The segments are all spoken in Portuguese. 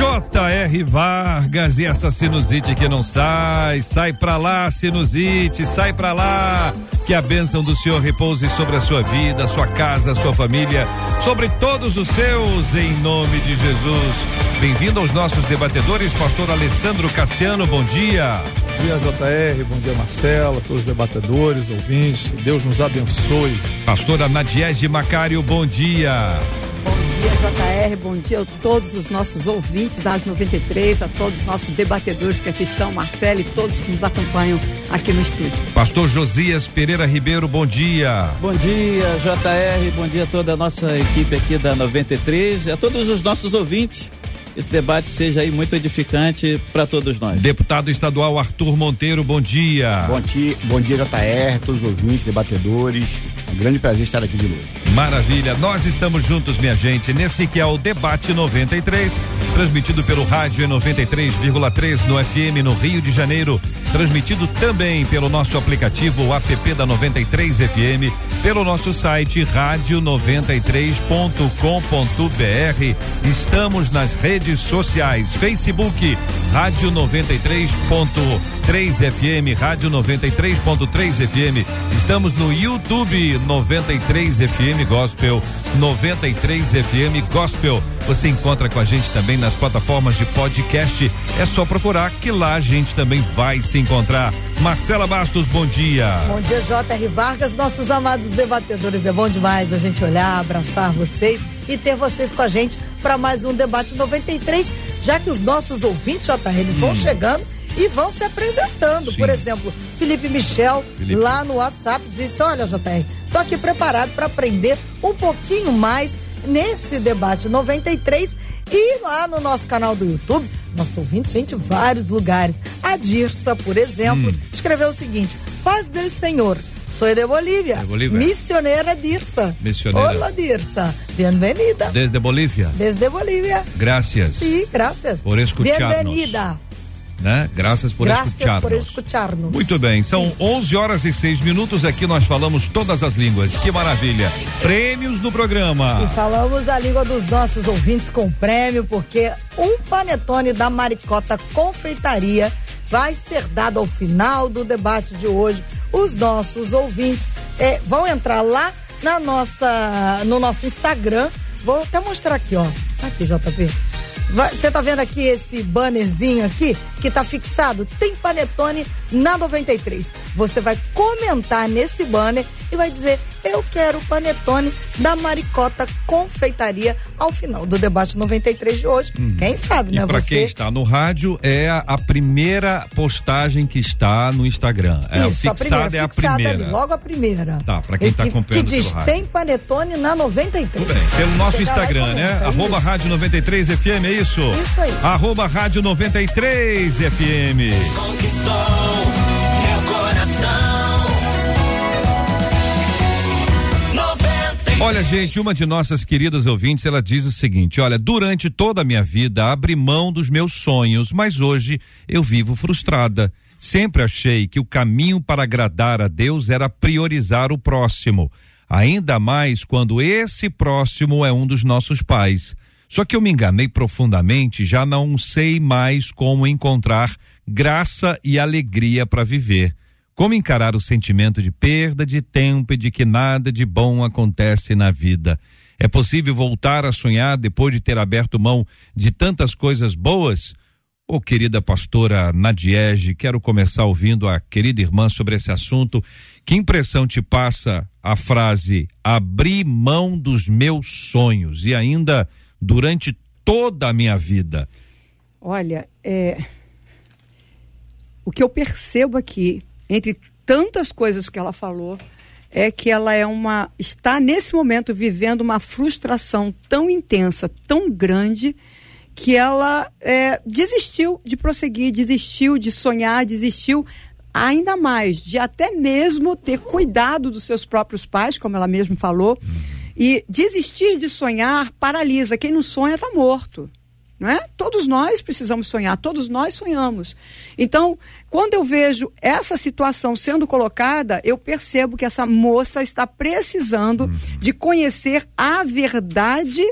J.R. Vargas e essa sinusite que não sai, sai pra lá, sinusite, sai pra lá. Que a bênção do Senhor repouse sobre a sua vida, sua casa, sua família, sobre todos os seus, em nome de Jesus. Bem-vindo aos nossos debatedores, pastor Alessandro Cassiano, bom dia. Bom dia, JR, bom dia, Marcela, todos os debatedores, ouvintes, que Deus nos abençoe. Pastora Nadiege Macário, bom dia. Bom dia, JR. Bom dia a todos os nossos ouvintes das 93, a todos os nossos debatedores que aqui estão, Marcelo e todos que nos acompanham aqui no estúdio. Pastor Josias Pereira Ribeiro, bom dia. Bom dia, JR. Bom dia a toda a nossa equipe aqui da 93 e a todos os nossos ouvintes. Esse debate seja aí muito edificante para todos nós. Deputado estadual Arthur Monteiro, bom dia. Bom dia, bom dia, JR, todos os ouvintes, debatedores. É um grande prazer estar aqui de novo. Maravilha, nós estamos juntos, minha gente, nesse que é o Debate 93, transmitido pelo rádio 93,3 no FM no Rio de Janeiro, transmitido também pelo nosso aplicativo o app da 93 FM, pelo nosso site rádio93.com.br. Estamos nas redes sociais, Facebook, Rádio 93.3 FM, Rádio 93.3 FM. Estamos no YouTube 93 FM Gospel, 93 FM Gospel. Você encontra com a gente também nas plataformas de podcast. É só procurar que lá a gente também vai se encontrar. Marcela Bastos, bom dia. Bom dia, J.R. Vargas, nossos amados debatedores. É bom demais a gente olhar, abraçar vocês e ter vocês com a gente para mais um debate 93, já que os nossos ouvintes, JR, eles vão chegando e vão se apresentando. Sim. Por exemplo, Felipe Michel, Felipe. lá no WhatsApp, disse: Olha, JR, tô aqui preparado para aprender um pouquinho mais nesse debate 93 e lá no nosso canal do YouTube. Nossos ouvintes vêm de vários lugares. A Dirsa, por exemplo, escreveu o seguinte: Paz do Senhor. Sou de Bolívia. De Bolívia. Missioneira Dirsa. Missioneira. Olá, Dirsa. Bem-vinda. Desde Bolívia. Desde Bolívia. Gracias. Sí, gracias. Por escucharnos. Bem-vinda. Né? Graças por Graças escutar. por escutar-nos. Muito bem, são 11 horas e 6 minutos. Aqui nós falamos todas as línguas. Que maravilha. Prêmios no programa. E falamos a língua dos nossos ouvintes com prêmio, porque um panetone da Maricota Confeitaria vai ser dado ao final do debate de hoje. Os nossos ouvintes eh, vão entrar lá na nossa, no nosso Instagram. Vou até mostrar aqui, ó. Aqui, JP. Você tá vendo aqui esse bannerzinho aqui que tá fixado? Tem panetone na 93. Você vai comentar nesse banner e vai dizer: Eu quero o panetone da Maricota Confeitaria ao final do debate 93 de hoje. Quem sabe, E né? para Você. quem está no rádio, é a, a primeira postagem que está no Instagram. É, Isso, a fixada primeira, é a fixada primeira. ali, logo a primeira. Tá, pra quem E tá que- acompanhando Que diz. Tem panetone na 93. Tudo bem. Pelo nosso Instagram, né? comenta. Arroba Isso. Rádio 93 FM, é isso? Isso aí. Arroba Rádio 93 FM. conquistou meu coração. 90 Olha, gente, uma de nossas queridas ouvintes, ela diz o seguinte: olha, durante toda a minha vida abri mão dos meus sonhos, mas hoje eu vivo frustrada. Sempre achei que o caminho para agradar a Deus era priorizar o próximo, ainda mais quando esse próximo é um dos nossos pais. Só que eu me enganei profundamente, já não sei mais como encontrar graça e alegria para viver. Como encarar o sentimento de perda de tempo e de que nada de bom acontece na vida? É possível voltar a sonhar depois de ter aberto mão de tantas coisas boas? Ô querida pastora Nadiege, quero começar ouvindo a querida irmã sobre esse assunto. Que impressão te passa a frase abrir mão dos meus sonhos e ainda durante toda a minha vida? Olha, é, o que eu percebo aqui, entre tantas coisas que ela falou, é que ela é uma está nesse momento vivendo uma frustração tão intensa, tão grande, que ela é, desistiu de prosseguir, desistiu de sonhar, desistiu ainda mais de até mesmo ter cuidado dos seus próprios pais, como ela mesma falou. E desistir de sonhar paralisa. Quem não sonha está morto. Não é? Todos nós precisamos sonhar, todos nós sonhamos. Então, quando eu vejo essa situação sendo colocada, eu percebo que essa moça está precisando de conhecer a verdade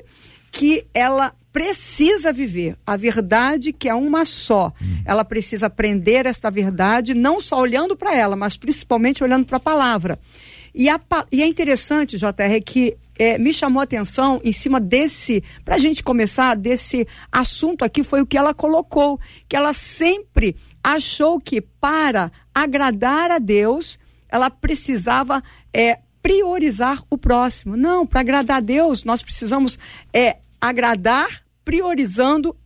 que ela precisa viver, a verdade que é uma só. Ela precisa aprender esta verdade, não só olhando para ela, mas principalmente olhando para a palavra. E, a e é interessante, JR, que é, me chamou a atenção em cima desse, para a gente começar, desse assunto aqui, foi o que ela colocou, que ela sempre achou que para agradar a Deus, ela precisava é, priorizar o próximo. Não, para agradar a Deus, nós precisamos é, agradar priorizando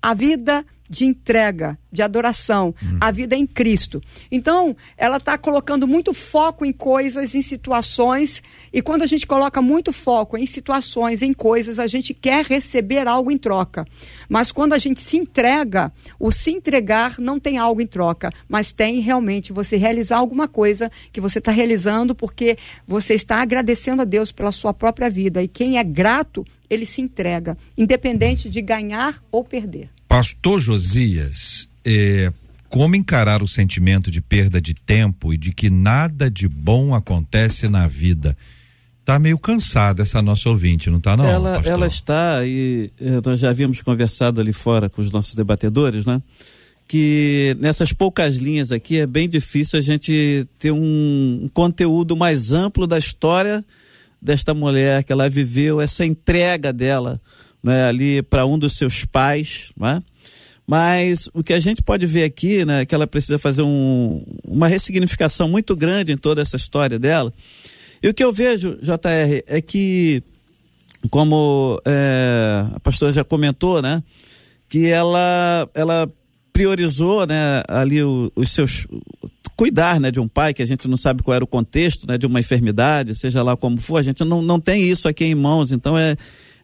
a vida de entrega, de adoração, a vida em Cristo. Então, ela está colocando muito foco em coisas, em situações, e quando a gente coloca muito foco em situações, em coisas, a gente quer receber algo em troca. Mas quando a gente se entrega, o se entregar não tem algo em troca, mas tem realmente você realizar alguma coisa que você está realizando porque você está agradecendo a Deus pela sua própria vida. E quem é grato, ele se entrega, independente de ganhar ou perder. Pastor Josias, é, como encarar o sentimento de perda de tempo e de que nada de bom acontece na vida? Tá meio cansada essa nossa ouvinte, não tá não, ela, pastor? ela está, e eh, nós já havíamos conversado ali fora com os nossos debatedores, né? Que nessas poucas linhas aqui é bem difícil a gente ter um, um conteúdo mais amplo da história desta mulher que ela viveu, essa entrega dela né, ali para um dos seus pais, né? Mas o que a gente pode ver aqui, né, é que ela precisa fazer um, uma ressignificação muito grande em toda essa história dela. E o que eu vejo, JR, é que, como é, a pastora já comentou, né, que ela, ela priorizou, né, ali os seus cuidar, né, de um pai que a gente não sabe qual era o contexto, né, de uma enfermidade, seja lá como for, a gente não, não tem isso aqui em mãos, então é,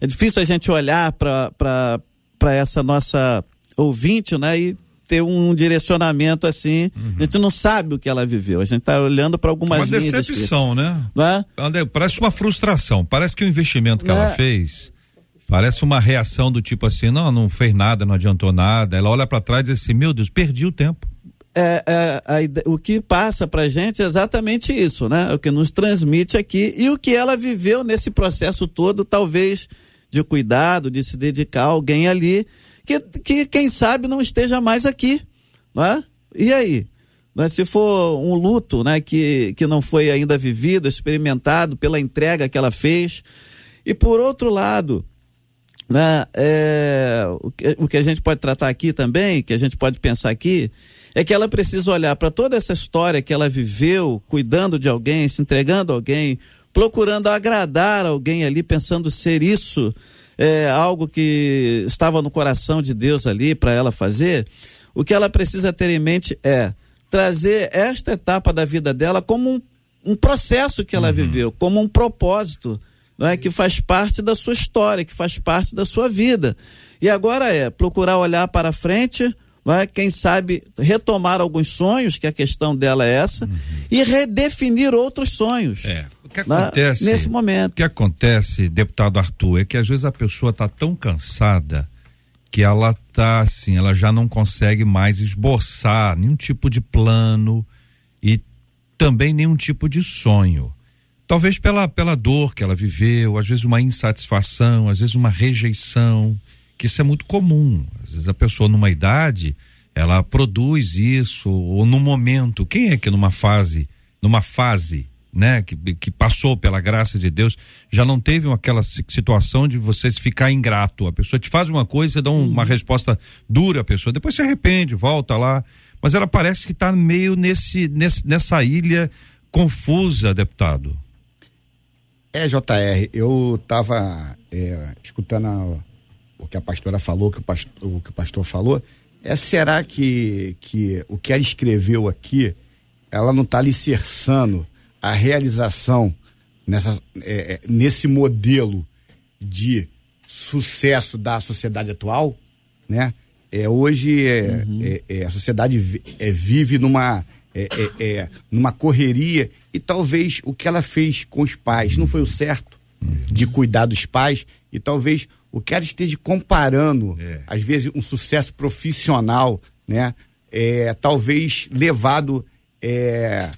é difícil a gente olhar para essa nossa ouvinte, né, e ter um direcionamento assim, a gente não sabe o que ela viveu, a gente está olhando para algumas Uma linhas decepção, né? é? Parece uma frustração. Parece que o investimento que ela É. fez parece uma reação do tipo assim: não, não fez nada, não adiantou nada. Ela olha para trás e diz assim: meu Deus, perdi o tempo. É, é, a o que passa pra gente é exatamente isso, né? O que nos transmite aqui e o que ela viveu nesse processo todo, talvez de cuidado, de se dedicar a alguém ali, que, que quem sabe não esteja mais aqui, não é? E aí? Né? Se for um luto, né, que, que não foi ainda vivido, experimentado pela entrega que ela fez. E por outro lado, né, é, o, que, o que a gente pode tratar aqui também, que a gente pode pensar aqui, é que ela precisa olhar para toda essa história que ela viveu, cuidando de alguém, se entregando a alguém, procurando agradar alguém ali, pensando ser isso é, algo que estava no coração de Deus ali para ela fazer. O que ela precisa ter em mente é trazer esta etapa da vida dela como um, um processo que ela viveu, como um propósito não é, que faz parte da sua história, que faz parte da sua vida. E agora é procurar olhar para frente, não é, quem sabe retomar alguns sonhos, que a questão dela é essa, e redefinir outros sonhos. É. O que né, acontece? nesse momento. O que acontece, deputado Arthur, é que às vezes a pessoa está tão cansada que ela tá assim, ela já não consegue mais esboçar nenhum tipo de plano e também nenhum tipo de sonho. Talvez pela, pela dor que ela viveu, às vezes uma insatisfação, às vezes uma rejeição, que isso é muito comum. Às vezes a pessoa numa idade, ela produz isso, ou no momento, quem é que numa fase, numa fase, né, que, que passou pela graça de Deus, já não teve aquela si- situação de você ficar ingrato. A pessoa te faz uma coisa, você dá um- uma resposta dura à pessoa, depois se arrepende, volta lá. Mas ela parece que está meio nesse, nesse, nessa ilha confusa, deputado. É, JR, eu estava escutando a- o que a pastora falou, que o pastor, o que o pastor falou. É, será que, que o que ela escreveu aqui, ela não está alicerçando a realização nessa, é, é, nesse modelo de sucesso da sociedade atual? né? É, hoje é, é- é, a sociedade é, vive numa, numa correria e talvez o que ela fez com os pais não foi o certo de cuidar dos pais e talvez o que ela esteja comparando, às vezes, um sucesso profissional, né? É, talvez levado é,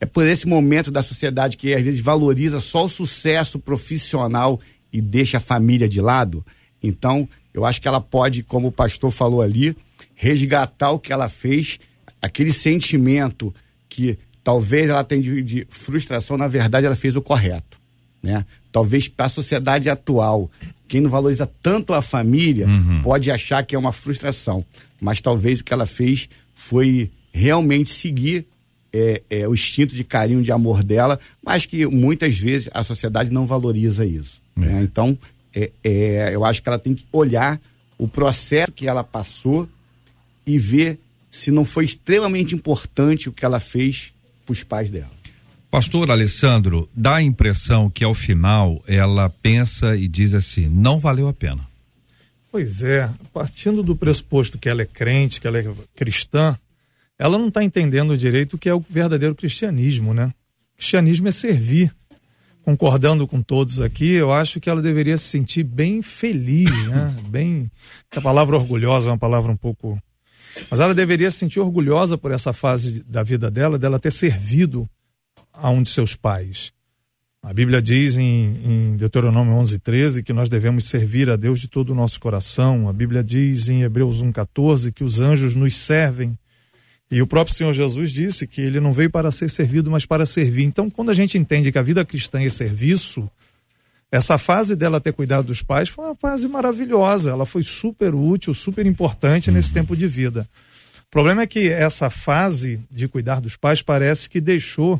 é por esse momento da sociedade que às vezes valoriza só o sucesso profissional e deixa a família de lado. Então, eu acho que ela pode, como o pastor falou ali, resgatar o que ela fez, aquele sentimento que talvez ela tenha de, de frustração, na verdade ela fez o correto, né? Talvez para a sociedade atual, quem não valoriza tanto a família pode achar que é uma frustração, mas talvez o que ela fez foi realmente seguir é, é, o instinto de carinho, de amor dela, mas que muitas vezes a sociedade não valoriza isso. né? Então, é, é, eu acho que ela tem que olhar o processo que ela passou e ver se não foi extremamente importante o que ela fez para os pais dela. Pastor Alessandro, dá a impressão que ao final ela pensa e diz assim: não valeu a pena. Pois é, partindo do pressuposto que ela é crente, que ela é cristã, ela não está entendendo direito o que é o verdadeiro cristianismo, né? Cristianismo é servir. Concordando com todos aqui, eu acho que ela deveria se sentir bem feliz, né? Bem. A palavra orgulhosa é uma palavra um pouco. Mas ela deveria se sentir orgulhosa por essa fase da vida dela, dela ter servido a um de seus pais. A Bíblia diz em, em Deuteronômio 11, 13 que nós devemos servir a Deus de todo o nosso coração. A Bíblia diz em Hebreus 1, 14 que os anjos nos servem. E o próprio Senhor Jesus disse que ele não veio para ser servido, mas para servir. Então, quando a gente entende que a vida cristã é serviço, essa fase dela ter cuidado dos pais foi uma fase maravilhosa. Ela foi super útil, super importante nesse tempo de vida. O problema é que essa fase de cuidar dos pais parece que deixou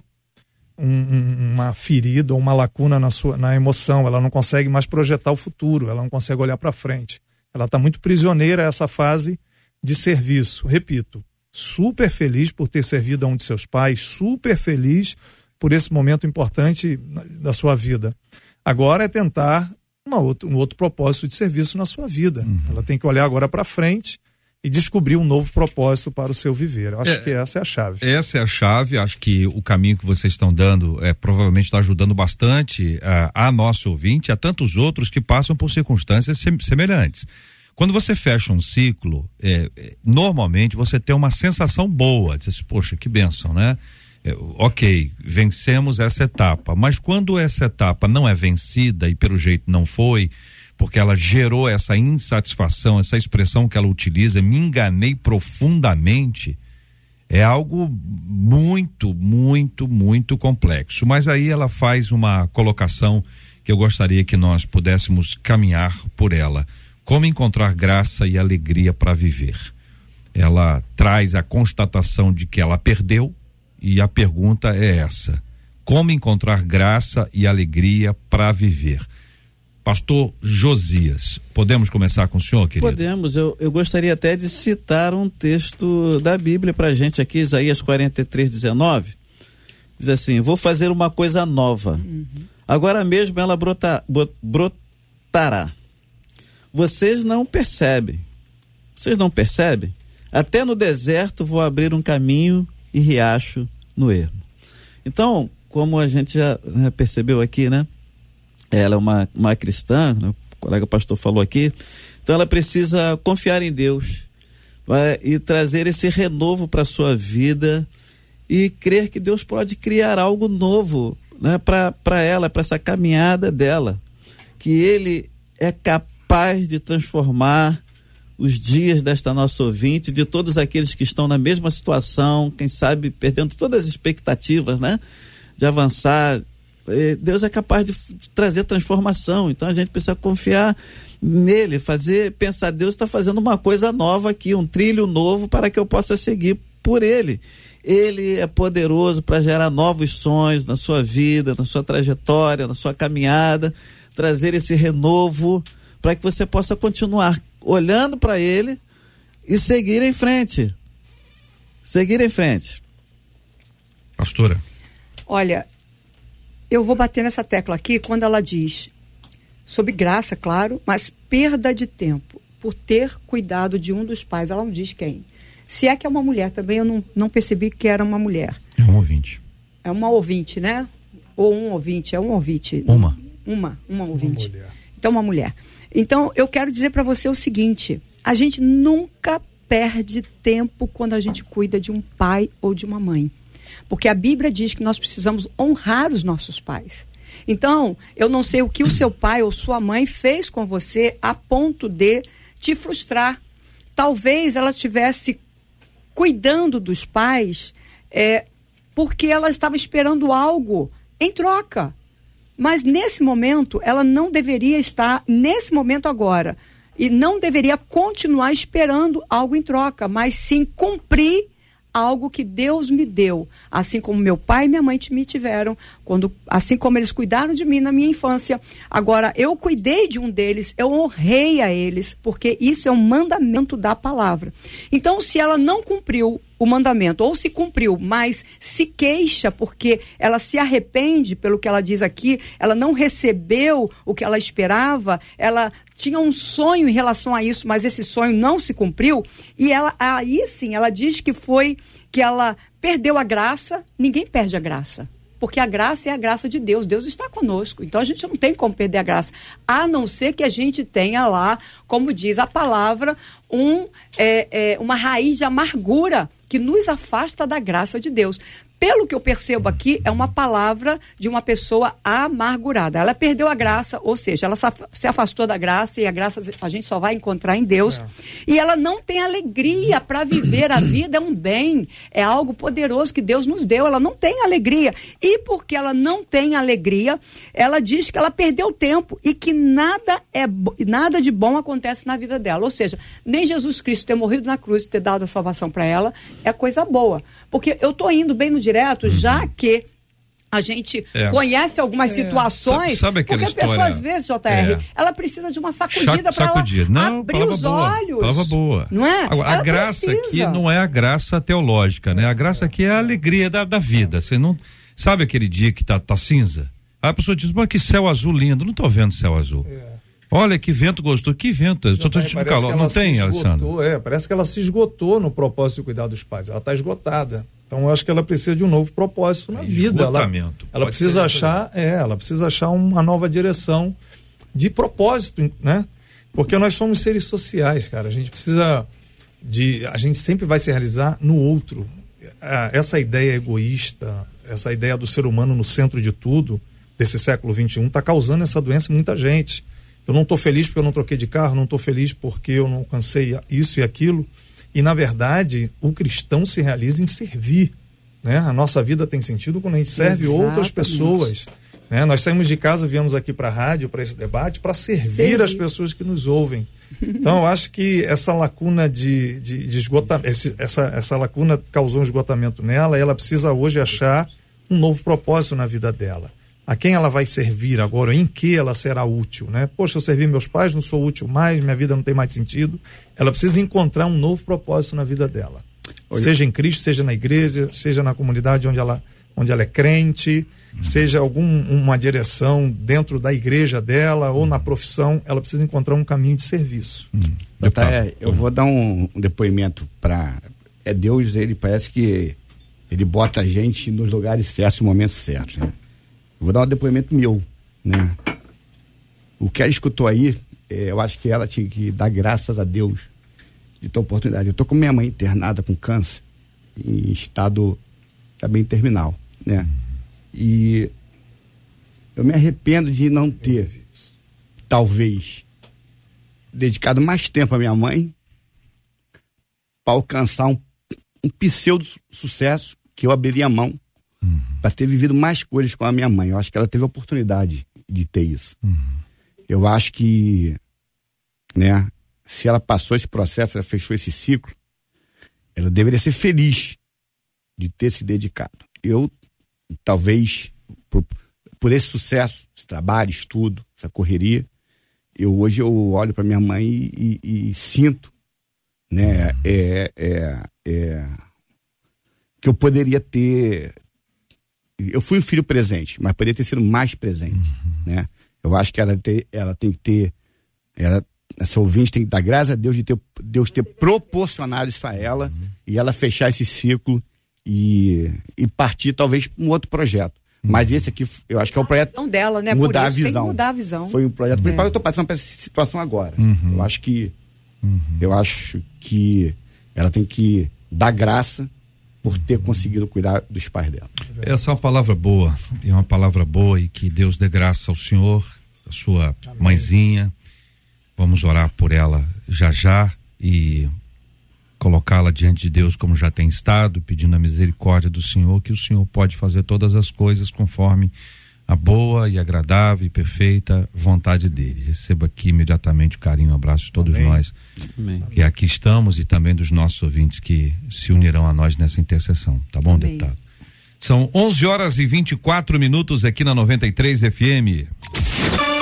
um- um- uma ferida ou uma lacuna na sua na emoção. Ela não consegue mais projetar o futuro, ela não consegue olhar para frente. Ela está muito prisioneira a essa fase de serviço. Repito, super feliz por ter servido a um de seus pais, super feliz por esse momento importante da sua vida. Agora é tentar uma outra, um outro propósito de serviço na sua vida. Ela tem que olhar agora para frente e descobrir um novo propósito para o seu viver. Eu acho É. que essa é a chave. Essa é a chave. Acho que o caminho que vocês estão dando é provavelmente está ajudando bastante ah, a nosso ouvinte, e a tantos outros que passam por circunstâncias sem- semelhantes. Quando você fecha um ciclo, é, é, normalmente você tem uma sensação boa, diz, assim, poxa, que benção, né? É, ok, vencemos essa etapa, mas quando essa etapa não é vencida e pelo jeito não foi, porque ela gerou essa insatisfação, essa expressão que ela utiliza, me enganei profundamente, é algo muito, muito, muito complexo. Mas aí ela faz uma colocação que eu gostaria que nós pudéssemos caminhar por ela. Como encontrar graça e alegria para viver? Ela traz a constatação de que ela perdeu e a pergunta é essa: como encontrar graça e alegria para viver? Pastor Josias, podemos começar com o senhor, querido? Podemos, eu, eu gostaria até de citar um texto da Bíblia para a gente aqui, Isaías 43, 19. Diz assim: Vou fazer uma coisa nova. Agora mesmo ela brota, brotará. Vocês não percebem. Vocês não percebem? Até no deserto vou abrir um caminho e riacho no ermo. Então, como a gente já né, percebeu aqui, né? Ela é uma, uma cristã, né, o colega pastor falou aqui. Então ela precisa confiar em Deus vai, e trazer esse renovo para sua vida e crer que Deus pode criar algo novo né, para ela, para essa caminhada dela. Que Ele é capaz de transformar os dias desta nossa ouvinte, de todos aqueles que estão na mesma situação, quem sabe perdendo todas as expectativas, né? De avançar. Deus é capaz de trazer transformação, então a gente precisa confiar nele, fazer, pensar, Deus está fazendo uma coisa nova aqui, um trilho novo para que eu possa seguir por ele. Ele é poderoso para gerar novos sonhos na sua vida, na sua trajetória, na sua caminhada, trazer esse renovo para que você possa continuar olhando para ele e seguir em frente. Seguir em frente. Pastora. Olha, eu vou bater nessa tecla aqui quando ela diz sobre graça, claro, mas perda de tempo. por ter cuidado de um dos pais. Ela não diz quem. Se é que é uma mulher também, eu não, não percebi que era uma mulher. É um ouvinte. É uma ouvinte, né? Ou um ouvinte, é um ouvinte. Uma. Uma, uma ouvinte. mulher. Então, uma mulher. Então, eu quero dizer para você o seguinte: a gente nunca perde tempo quando a gente cuida de um pai ou de uma mãe. Porque a Bíblia diz que nós precisamos honrar os nossos pais. Então, eu não sei o que o seu pai ou sua mãe fez com você a ponto de te frustrar. Talvez ela tivesse cuidando dos pais é, porque ela estava esperando algo em troca. Mas nesse momento, ela não deveria estar, nesse momento agora, e não deveria continuar esperando algo em troca, mas sim cumprir algo que Deus me deu, assim como meu pai e minha mãe me tiveram, quando, assim como eles cuidaram de mim na minha infância. Agora, eu cuidei de um deles, eu honrei a eles, porque isso é um mandamento da palavra. Então, se ela não cumpriu o mandamento, ou se cumpriu, mas se queixa porque ela se arrepende pelo que ela diz aqui, ela não recebeu o que ela esperava, ela tinha um sonho em relação a isso, mas esse sonho não se cumpriu, e ela aí sim, ela diz que foi que ela perdeu a graça, ninguém perde a graça. Porque a graça é a graça de Deus, Deus está conosco. Então a gente não tem como perder a graça, a não ser que a gente tenha lá, como diz a palavra, um, é, é, uma raiz de amargura que nos afasta da graça de Deus. Pelo que eu percebo aqui, é uma palavra de uma pessoa amargurada. Ela perdeu a graça, ou seja, ela se afastou da graça e a graça a gente só vai encontrar em Deus. É. E ela não tem alegria para viver. A vida é um bem, é algo poderoso que Deus nos deu. Ela não tem alegria. E porque ela não tem alegria, ela diz que ela perdeu tempo e que nada é nada de bom acontece na vida dela. Ou seja, nem Jesus Cristo ter morrido na cruz e ter dado a salvação para ela é coisa boa. Porque eu tô indo bem no direto, já Uhum. que a gente É. conhece algumas situações. Sabe- sabe aquela porque a pessoa, história? às vezes, JR, É. ela precisa de uma sacudida para ela. Não, abrir os boa, olhos. Palavra boa. Não é? Agora, a graça precisa. aqui não é a graça teológica, né? A graça aqui é a alegria da, da vida. Você não sabe aquele dia que tá, tá cinza? Aí a pessoa diz, mas que céu azul lindo. Não tô vendo céu azul. Olha que vento gostoso. Que vento? Tô, tô sentindo calor. ela Não se tem, esgotou, Alessandro? É, parece que ela se esgotou no propósito de cuidar dos pais. Ela está esgotada. Então eu acho que ela precisa de um novo propósito na vida. Ela, ela precisa achar, é, ela precisa achar uma nova direção de propósito, né? Porque nós somos seres sociais, cara. A gente precisa de, a gente sempre vai se realizar no outro. Essa ideia egoísta, essa ideia do ser humano no centro de tudo desse século XXI está causando essa doença em muita gente. Eu não estou feliz porque eu não troquei de carro, não estou feliz porque eu não alcancei isso e aquilo. E, na verdade, o cristão se realiza em servir. Né? A nossa vida tem sentido quando a gente serve outras Exatamente. pessoas. Né? Nós saímos de casa, viemos aqui para a rádio, para esse debate, para servir, Servir. as pessoas que nos ouvem. Então, eu acho que essa lacuna de, de, de esgotamento, essa, essa lacuna causou um esgotamento nela e ela precisa hoje achar um novo propósito na vida dela. A quem ela vai servir agora, em que ela será útil, né? Poxa, eu servi meus pais, não sou útil mais, minha vida não tem mais sentido. Ela precisa encontrar um novo propósito na vida dela. Seja em Cristo, seja na igreja, seja na comunidade onde ela, onde ela é crente, seja alguma direção dentro da igreja dela ou na profissão, ela precisa encontrar um caminho de serviço. Tá, é, eu vou dar um, um depoimento para é Deus, ele parece que ele bota a gente nos lugares certos, no momentos certos, né? Vou dar um depoimento meu, né? O que ela escutou aí, é, eu acho que ela tinha que dar graças a Deus de ter oportunidade. Eu tô com minha mãe internada com câncer em estado também terminal, né? E eu me arrependo de não ter, talvez, dedicado mais tempo à minha mãe para alcançar um, um pseudo sucesso que eu abriria a mão para ter vivido mais coisas com a minha mãe. Eu acho que ela teve a oportunidade de ter isso. Eu acho que, né, se ela passou esse processo, ela fechou esse ciclo, ela deveria ser feliz de ter se dedicado. Eu, talvez, por, por esse sucesso, esse trabalho, estudo, essa correria, eu hoje eu olho para minha mãe e, e- e sinto, né, é, é, é, que eu poderia ter, eu fui um filho presente, mas poderia ter sido mais presente, né? Eu acho que ela, ter, ela tem que ter, ela essa ouvinte tem que dar graças a Deus de ter, Deus ter proporcionado isso a ela e ela fechar esse ciclo e, e partir talvez para um outro projeto. Mas esse aqui, eu acho que é o projeto Visão dela, né? mudar Por a isso tem que visão. mudar a visão. Foi um projeto É. principal. Eu estou passando por essa situação agora. Eu acho que eu acho que ela tem que dar graça por ter conseguido cuidar dos pais dela. Essa é uma palavra boa, e uma palavra boa e que Deus dê graça ao senhor, a sua mãezinha. Vamos orar por ela já já e colocá-la diante de Deus como já tem estado, pedindo a misericórdia do Senhor, que o Senhor pode fazer todas as coisas conforme a boa e agradável e perfeita vontade dele. Receba aqui imediatamente o carinho, o abraço de todos Amém. nós Amém. que aqui estamos e também dos nossos ouvintes que se unirão a nós nessa intercessão. Tá bom, Amém. deputado? São 11 horas e 24 minutos aqui na 93 FM.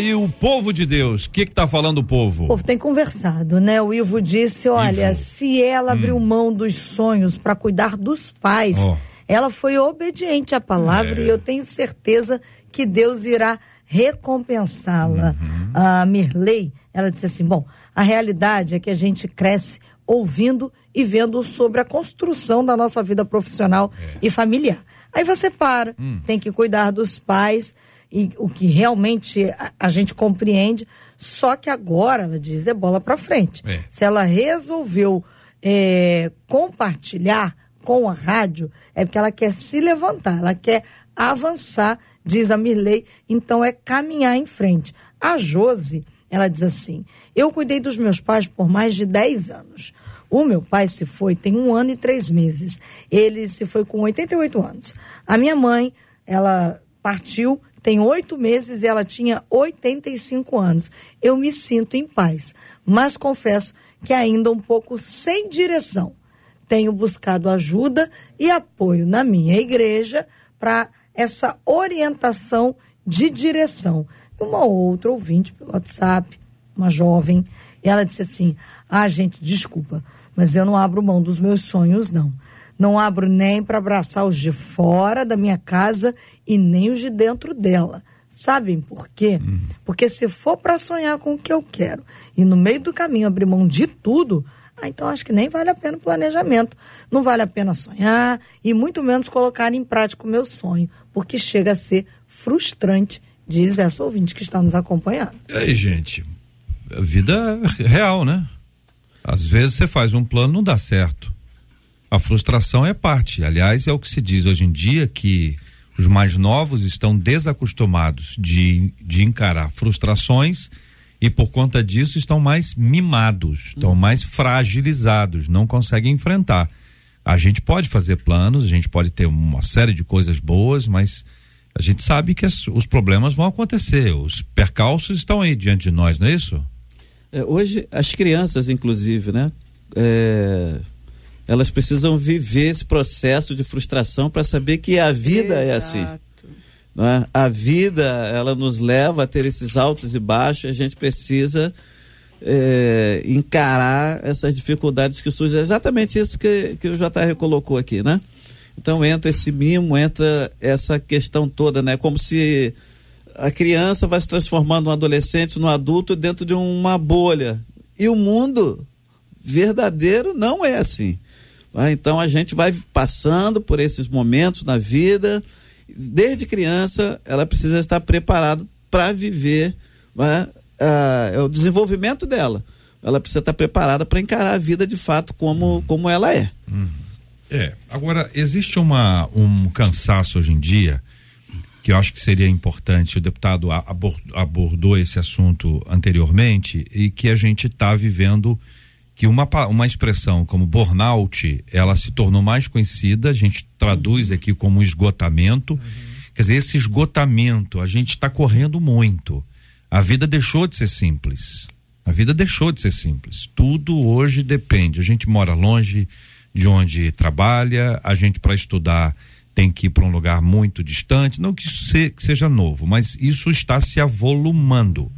E o povo de Deus? O que que tá falando o povo? O povo tem conversado, né? O Ivo disse: olha, Ivo. se ela abriu mão dos sonhos para cuidar dos pais, Ó. ela foi obediente à palavra É. e eu tenho certeza que Deus irá recompensá-la. Uhum. A Mirley, ela disse assim: bom, a realidade é que a gente cresce ouvindo e vendo sobre a construção da nossa vida profissional É. e familiar. Aí você para, Hum. tem que cuidar dos pais e o que realmente a, a gente compreende. Só que agora, ela diz, é bola para frente. É. Se ela resolveu é, compartilhar com a rádio, é porque ela quer se levantar, ela quer avançar, diz a Mirley, então é caminhar em frente. A Jose, ela diz assim: Eu cuidei dos meus pais por mais de 10 anos. O meu pai se foi tem um ano e três meses. Ele se foi com 88 anos. A minha mãe, ela partiu tem oito meses e ela tinha 85 anos. Eu me sinto em paz, mas confesso que ainda um pouco sem direção. Tenho buscado ajuda e apoio na minha igreja para essa orientação de direção. Uma outra ouvinte pelo WhatsApp, uma jovem, ela disse assim: Ah, gente, desculpa, mas eu não abro mão dos meus sonhos, não. Não abro nem para abraçar os de fora da minha casa e nem os de dentro dela. Sabem por quê? Porque se for para sonhar com o que eu quero e no meio do caminho abrir mão de tudo, ah, então acho que nem vale a pena o planejamento. Não vale a pena sonhar e muito menos colocar em prática o meu sonho, porque chega a ser frustrante, diz essa ouvinte que está nos acompanhando. E aí, gente? A vida é real, né? Às vezes você faz um plano não dá certo. A frustração é parte. Aliás, é o que se diz hoje em dia que os mais novos estão desacostumados de, de encarar frustrações e por conta disso estão mais mimados, estão mais fragilizados, não conseguem enfrentar. A gente pode fazer planos, a gente pode ter uma série de coisas boas, mas a gente sabe que as- os problemas vão acontecer, os percalços estão aí diante de nós, não é isso? É, hoje, as crianças, inclusive, né? é, elas precisam viver esse processo de frustração para saber que a vida é assim. Exato. é? A vida, ela nos leva a ter esses altos e baixos, a gente precisa é, encarar essas dificuldades que surgem. É exatamente isso que, que o JR colocou aqui, né? Então entra esse mimo, entra essa questão toda, né? Como se a criança vai se transformando num adolescente, num adulto dentro de uma bolha. E o mundo verdadeiro não é assim. Né? Então a gente vai passando por esses momentos na vida. Desde criança, ela precisa estar preparada para viver né, ah, é o desenvolvimento dela. Ela precisa estar preparada para encarar a vida de fato como, como ela é. É. Agora, existe uma, um cansaço hoje em dia que eu acho que seria importante, o deputado abordou esse assunto anteriormente e que a gente está vivendo que uma, uma expressão como burnout, ela se tornou mais conhecida, a gente traduz aqui como esgotamento. Quer dizer, esse esgotamento, a gente está correndo muito. A vida deixou de ser simples. A vida deixou de ser simples. Tudo hoje depende. A gente mora longe de onde trabalha, a gente para estudar tem que ir para um lugar muito distante. Não que isso seja novo, mas isso está se avolumando.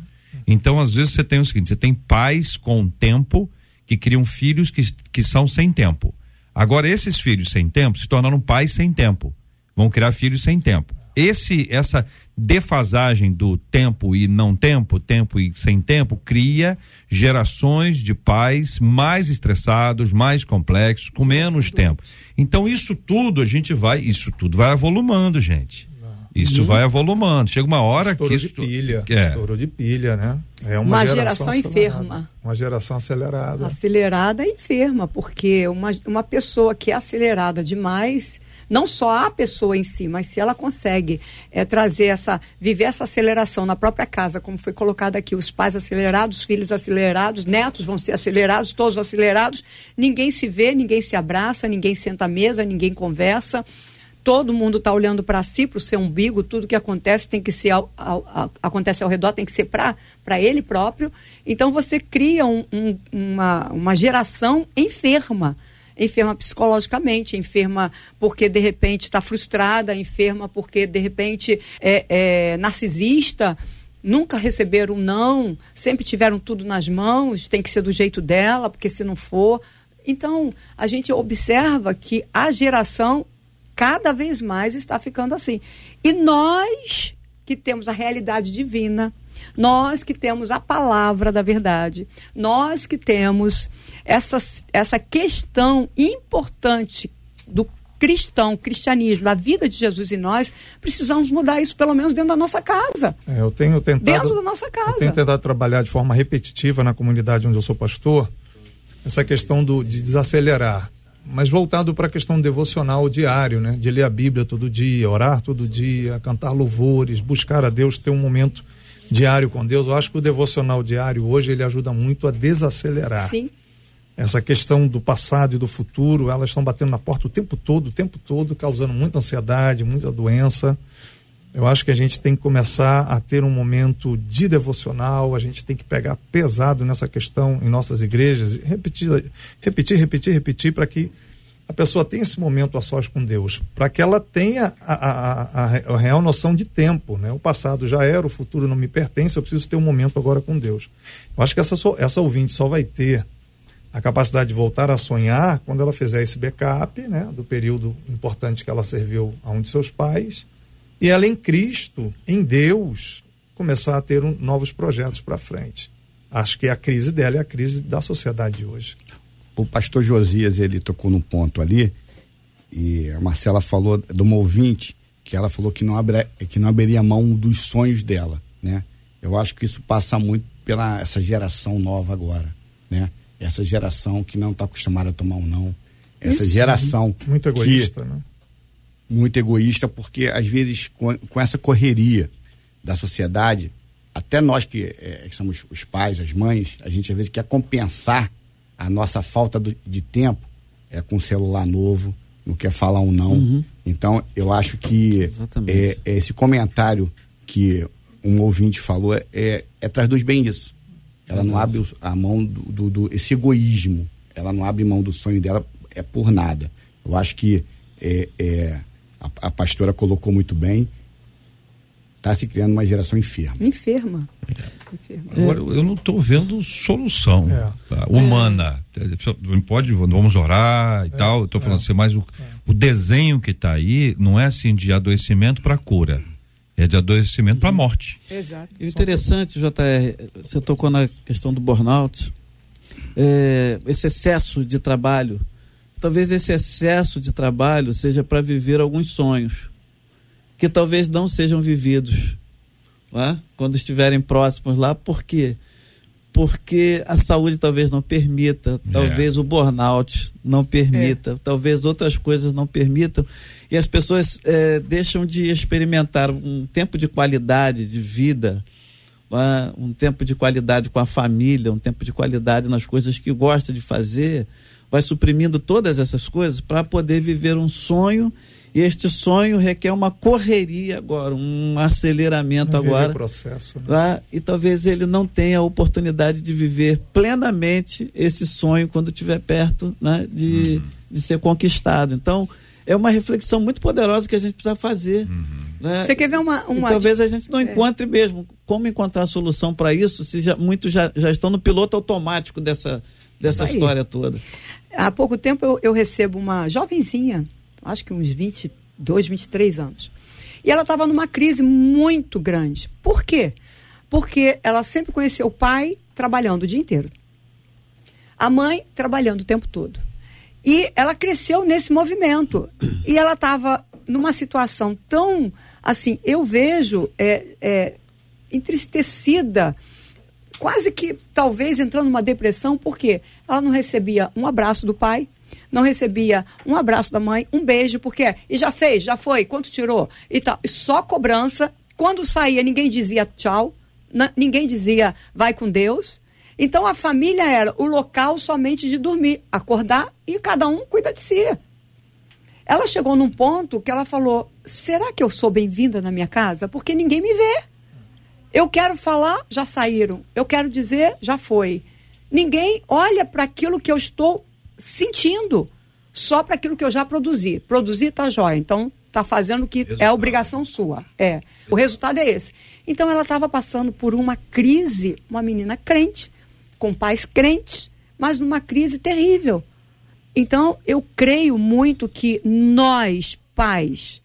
Então, às vezes, você tem o seguinte: você tem pais com tempo que criam filhos que, que são sem tempo. Agora, esses filhos sem tempo se tornaram pais sem tempo. vão criar filhos sem tempo. Esse, essa defasagem do tempo e não tempo, tempo e sem tempo, cria gerações de pais mais estressados, mais complexos, com menos tempo. Então isso tudo a gente vai, isso tudo vai avolumando, gente. Isso vai avolumando. Chega uma hora Estouro que de isso pilha. É. Estouro de pilha, né? É uma, Uma geração, geração acelerada. enferma. Uma geração acelerada. acelerada e enferma, porque uma, uma pessoa que é acelerada demais, não só a pessoa em si, mas se ela consegue é, trazer essa, viver essa aceleração na própria casa, como foi colocado aqui, os pais acelerados, os filhos acelerados, netos vão ser acelerados, todos acelerados, ninguém se vê, ninguém se abraça, ninguém senta à mesa, ninguém conversa. Todo mundo está olhando para si, para o seu umbigo, tudo que acontece tem que ser ao, ao- ao- acontece ao redor tem que ser para ele próprio. Então você cria um- um- uma, uma geração enferma, enferma psicologicamente, enferma porque de repente está frustrada, enferma porque de repente é, é narcisista. Nunca receberam não, sempre tiveram tudo nas mãos, tem que ser do jeito dela, porque se não for. Então, a gente observa que a geração cada vez mais está ficando assim. E nós que temos a realidade divina, nós que temos a palavra da verdade, nós que temos essa, essa questão importante do cristão, cristianismo, da vida de Jesus em nós, precisamos mudar isso pelo menos dentro da nossa casa. É, eu tenho tentado. Dentro da nossa Eu casa. tenho tentado trabalhar de forma repetitiva na comunidade onde eu sou pastor essa questão do, de desacelerar, mas voltado para a questão devocional diário, né? De ler a Bíblia todo dia, orar todo dia, cantar louvores, buscar a Deus, ter um momento diário com Deus. Eu acho que o devocional diário hoje ele ajuda muito a desacelerar. Sim. Essa questão do passado e do futuro, elas estão batendo na porta o tempo todo, o tempo todo, causando muita ansiedade, muita doença. Eu acho que a gente tem que começar a ter um momento de devocional, a gente tem que pegar pesado nessa questão em nossas igrejas, repetir, repetir, repetir, repetir, para que a pessoa tenha esse momento a sós com Deus, para que ela tenha a, a, a, a real noção de tempo. Né? O passado já era, o futuro não me pertence, eu preciso ter um momento agora com Deus. Eu acho que essa, essa ouvinte só vai ter a capacidade de voltar a sonhar quando ela fizer esse backup né, do período importante que ela serviu a um de seus pais e ela em Cristo, em Deus, começar a ter um- novos projetos para frente. Acho que a crise dela é a crise da sociedade de hoje. o pastor Josias ele tocou num ponto ali e a Marcela falou de uma ouvinte que ela falou que não, abre, que não abriria mão dos sonhos dela, né? Eu acho que isso passa muito pela essa geração nova agora, né? Essa geração que não está acostumada a tomar um não. Essa Isso, geração Muito que- egoísta, né? Muito egoísta, porque às vezes com, com essa correria da sociedade, até nós que, eh, que somos os pais, as mães, a gente às vezes quer compensar a nossa falta do- de tempo é, com um celular novo, não quer falar um não. Então, eu acho que é, é esse comentário que um ouvinte falou é, é, é traduz bem isso. Ela não abre a mão do, do- do- esse egoísmo. Ela não abre mão do sonho dela é por nada. Eu acho que é, é, a, a pastora colocou muito bem. Está se criando uma geração enferma. Enferma. Enferma. Agora, eu não estou vendo solução É. tá? humana. Não pode, vamos orar e tal. Eu tô falando assim, mas o, o desenho que está aí não é assim de adoecimento para cura. É de adoecimento para morte. Exato. E o interessante, JR, você tocou na questão do burnout, é, esse excesso de trabalho. Talvez esse excesso de trabalho seja para viver alguns sonhos que talvez não sejam vividos né? quando estiverem próximos lá. Por quê? Porque a saúde talvez não permita, talvez o burnout não permita, talvez outras coisas não permitam. E as pessoas eh, deixam de experimentar um tempo de qualidade de vida, né? um tempo de qualidade com a família, um tempo de qualidade nas coisas que gosta de fazer, vai suprimindo todas essas coisas para poder viver um sonho. E este sonho requer uma correria agora, um aceleramento Não agora processo, né? lá, e talvez ele não tenha a oportunidade de viver plenamente esse sonho quando estiver perto né, de, de ser conquistado. Então, é uma reflexão muito poderosa que a gente precisa fazer. né? Você quer ver uma. E uma talvez a gente não É. encontre mesmo como encontrar solução para isso, se já, muitos já, já estão no piloto automático dessa, dessa história toda. Há pouco tempo eu, eu recebo uma jovenzinha, acho que uns 20, 22, 23 anos. E ela estava numa crise muito grande. Por quê? Porque ela sempre conheceu o pai trabalhando o dia inteiro. A mãe trabalhando o tempo todo. E ela cresceu nesse movimento. E ela estava numa situação tão. Assim, eu vejo é, é, entristecida, quase que talvez entrando numa depressão, porque ela não recebia um abraço do pai, não recebia um abraço da mãe, um beijo, porque e já fez, já foi, quanto tirou e tal. Só cobrança. Quando saía, ninguém dizia tchau, ninguém dizia vai com Deus. Então a família era o local somente de dormir, acordar e cada um cuida de si. Ela chegou num ponto que ela falou: será que eu sou bem-vinda na minha casa? Porque ninguém me vê. Eu quero falar, já saíram. Eu quero dizer, já foi. Ninguém olha para aquilo que eu estou sentindo, só para aquilo que eu já produzi. Produzir tá jóia, então tá fazendo o que é obrigação sua. É. O resultado é esse. Então ela estava passando por uma crise, uma menina crente, com pais crentes, mas numa crise terrível. Então, eu creio muito que nós, pais,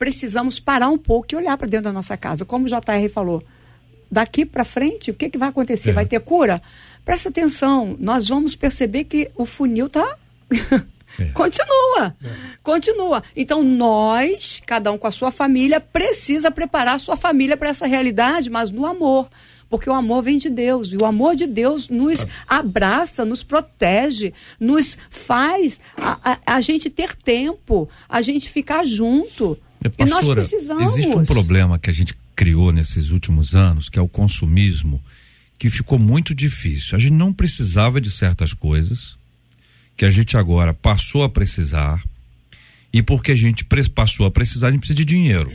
precisamos parar um pouco e olhar para dentro da nossa casa. Como o JR falou, daqui para frente, o que, que vai acontecer? É. Vai ter cura? Presta atenção, nós vamos perceber que o funil tá. Continua, continua. Então, nós, cada um com a sua família, precisa preparar a sua família para essa realidade, mas no amor. Porque o amor vem de Deus. E o amor de Deus nos abraça, nos protege, nos faz a, a- a gente ter tempo, a gente ficar junto. E nós Pastora, precisamos. existe um problema que a gente criou nesses últimos anos, que é o consumismo, que ficou muito difícil. A gente não precisava de certas coisas, que a gente agora passou a precisar, e porque a gente passou a precisar, a gente precisa de dinheiro.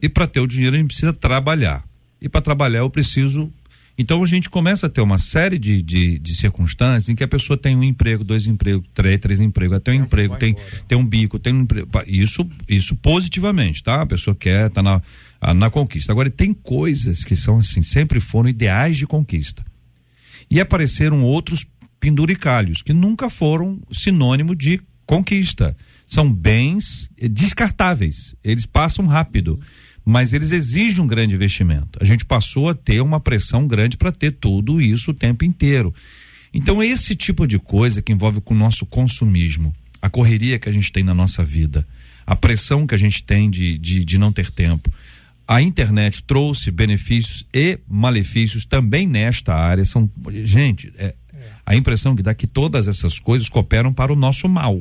E para ter o dinheiro, a gente precisa trabalhar. E para trabalhar, eu preciso. Então a gente começa a ter uma série de, de, de circunstâncias em que a pessoa tem um emprego, dois empregos, três, três empregos, até um emprego, tem, tem um bico, tem um emprego. Isso, isso positivamente, tá? A pessoa quer, tá na, na conquista. Agora, tem coisas que são assim, sempre foram ideais de conquista. E apareceram outros penduricalhos que nunca foram sinônimo de conquista. São bens eh, descartáveis. Eles passam rápido, mas eles exigem um grande investimento. A gente passou a ter uma pressão grande para ter tudo isso o tempo inteiro. Então, esse tipo de coisa que envolve com o nosso consumismo, a correria que a gente tem na nossa vida, a pressão que a gente tem de, de, de não ter tempo. A internet trouxe benefícios e malefícios também nesta área. São, gente, é, a impressão que dá que todas essas coisas cooperam para o nosso mal.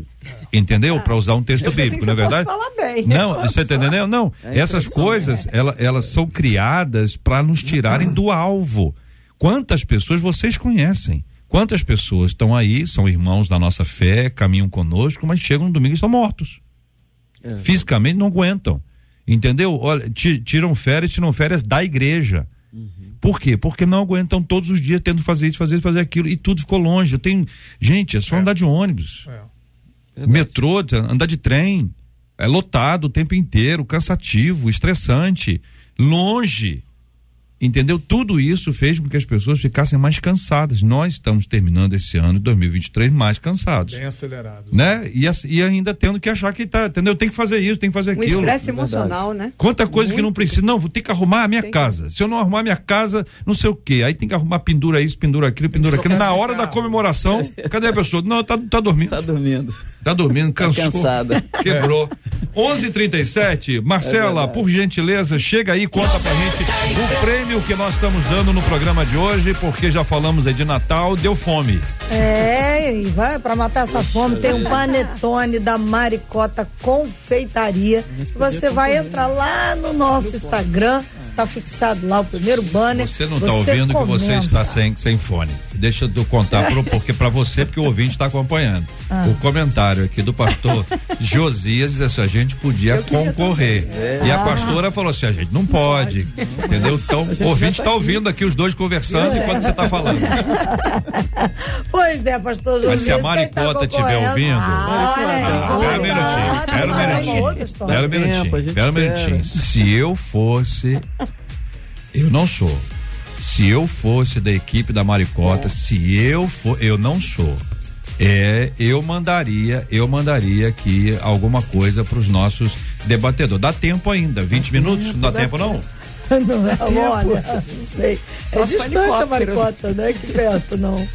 Entendeu? Para usar um texto bíblico, não é verdade? bem. Não, você entendendo? Não. É Essas impressão, coisas, ela- elas são criadas para nos tirarem do alvo. Quantas pessoas vocês conhecem? Quantas pessoas estão aí, são irmãos da nossa fé, caminham conosco, mas chegam no domingo e estão mortos. É. Fisicamente não aguentam. Entendeu? Olha, ti- tiram férias, tiram férias da igreja. Por quê? Porque não aguentam todos os dias tendo fazer isso, fazer isso, fazer aquilo. E tudo ficou longe. Eu tenho. Gente, é só andar de ônibus. É. Metrô, andar de trem. É lotado o tempo inteiro, cansativo, estressante, longe. Entendeu? Tudo isso fez com que as pessoas ficassem mais cansadas. Nós estamos terminando esse ano de 2023 mais cansados. Bem acelerado. Né? E, e ainda tendo que achar que tá, entendeu? Tem que fazer isso, tem que fazer Um aquilo. estresse emocional, né? Quanta coisa que não Muito. precisa. Não, vou ter que arrumar a minha Tem que- casa. Se eu não arrumar a minha casa, não sei o quê. Aí tem que arrumar pendura isso, pendura aquilo, pendura aquilo. Na hora da comemoração, cadê a pessoa? Não, tá, tá dormindo. Tá dormindo. Tá dormindo, cansou. cansada. Quebrou. 11:37. Marcela, por gentileza, chega aí, conta pra gente o prêmio que nós estamos dando no programa de hoje, porque já falamos aí de Natal, deu fome. É, e vai pra matar essa fome, tem um panetone da Maricota Confeitaria. Você vai entrar lá no nosso Instagram, tá fixado lá o primeiro banner. Você não tá ouvindo que você comenta. está sem, sem fone. Deixa eu contar, pro, porque para você, porque o ouvinte está acompanhando. Ah. O comentário aqui do pastor Josias diz assim: a gente podia concorrer. E a pastora falou assim: a gente não pode. Entendeu? Então, o ouvinte está ouvindo aqui os dois conversando enquanto você está falando. Pois é, pastor José. Mas se a Maricota estiver ouvindo. Ah, olha aí, Ah, Espera um minutinho, espera um minutinho. Espera um um minutinho. Se eu fosse. Eu não sou. Se eu fosse da equipe da Maricota, se eu for. Eu não sou. É, eu mandaria, eu mandaria aqui alguma coisa para os nossos debatedor. Dá tempo ainda, 20 minutos? Não dá tempo não? Não é, olha, não sei. Só é distante a helicóptero. maricota, não é que perto, não.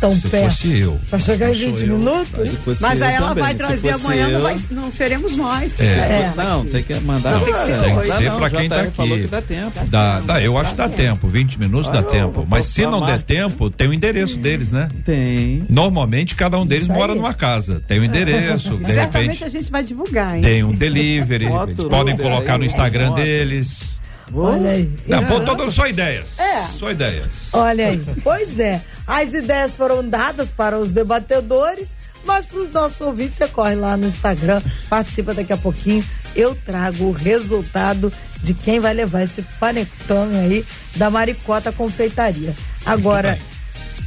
Tão Se perto. fosse eu. Pra chegar em 20 minutos? Se fosse Mas eu aí ela também, vai se trazer amanhã, não, eu- vai- não seremos nós. É. Não, tem que mandar. Não, tem que ser agora. hoje. Não, Tem que ser pra quem tá aqui. que dá tempo. Dá, dá, eu acho que dá tempo, 20 minutos dá eu tempo. Mas se não der tempo, tem o endereço deles, né? Tem. Normalmente cada um deles mora numa casa. Tem o endereço, de Certamente repente a gente vai divulgar, hein? tem um delivery. Podem colocar no Instagram deles. Olha aí. Não, pô, tô dando só ideias. É. Só ideias. Olha aí. Pois é. As ideias foram dadas para os debatedores, mas para os nossos ouvintes, você corre lá no Instagram, participa daqui a pouquinho. Eu trago o resultado de quem vai levar esse panetone aí da Maricota Confeitaria. Agora,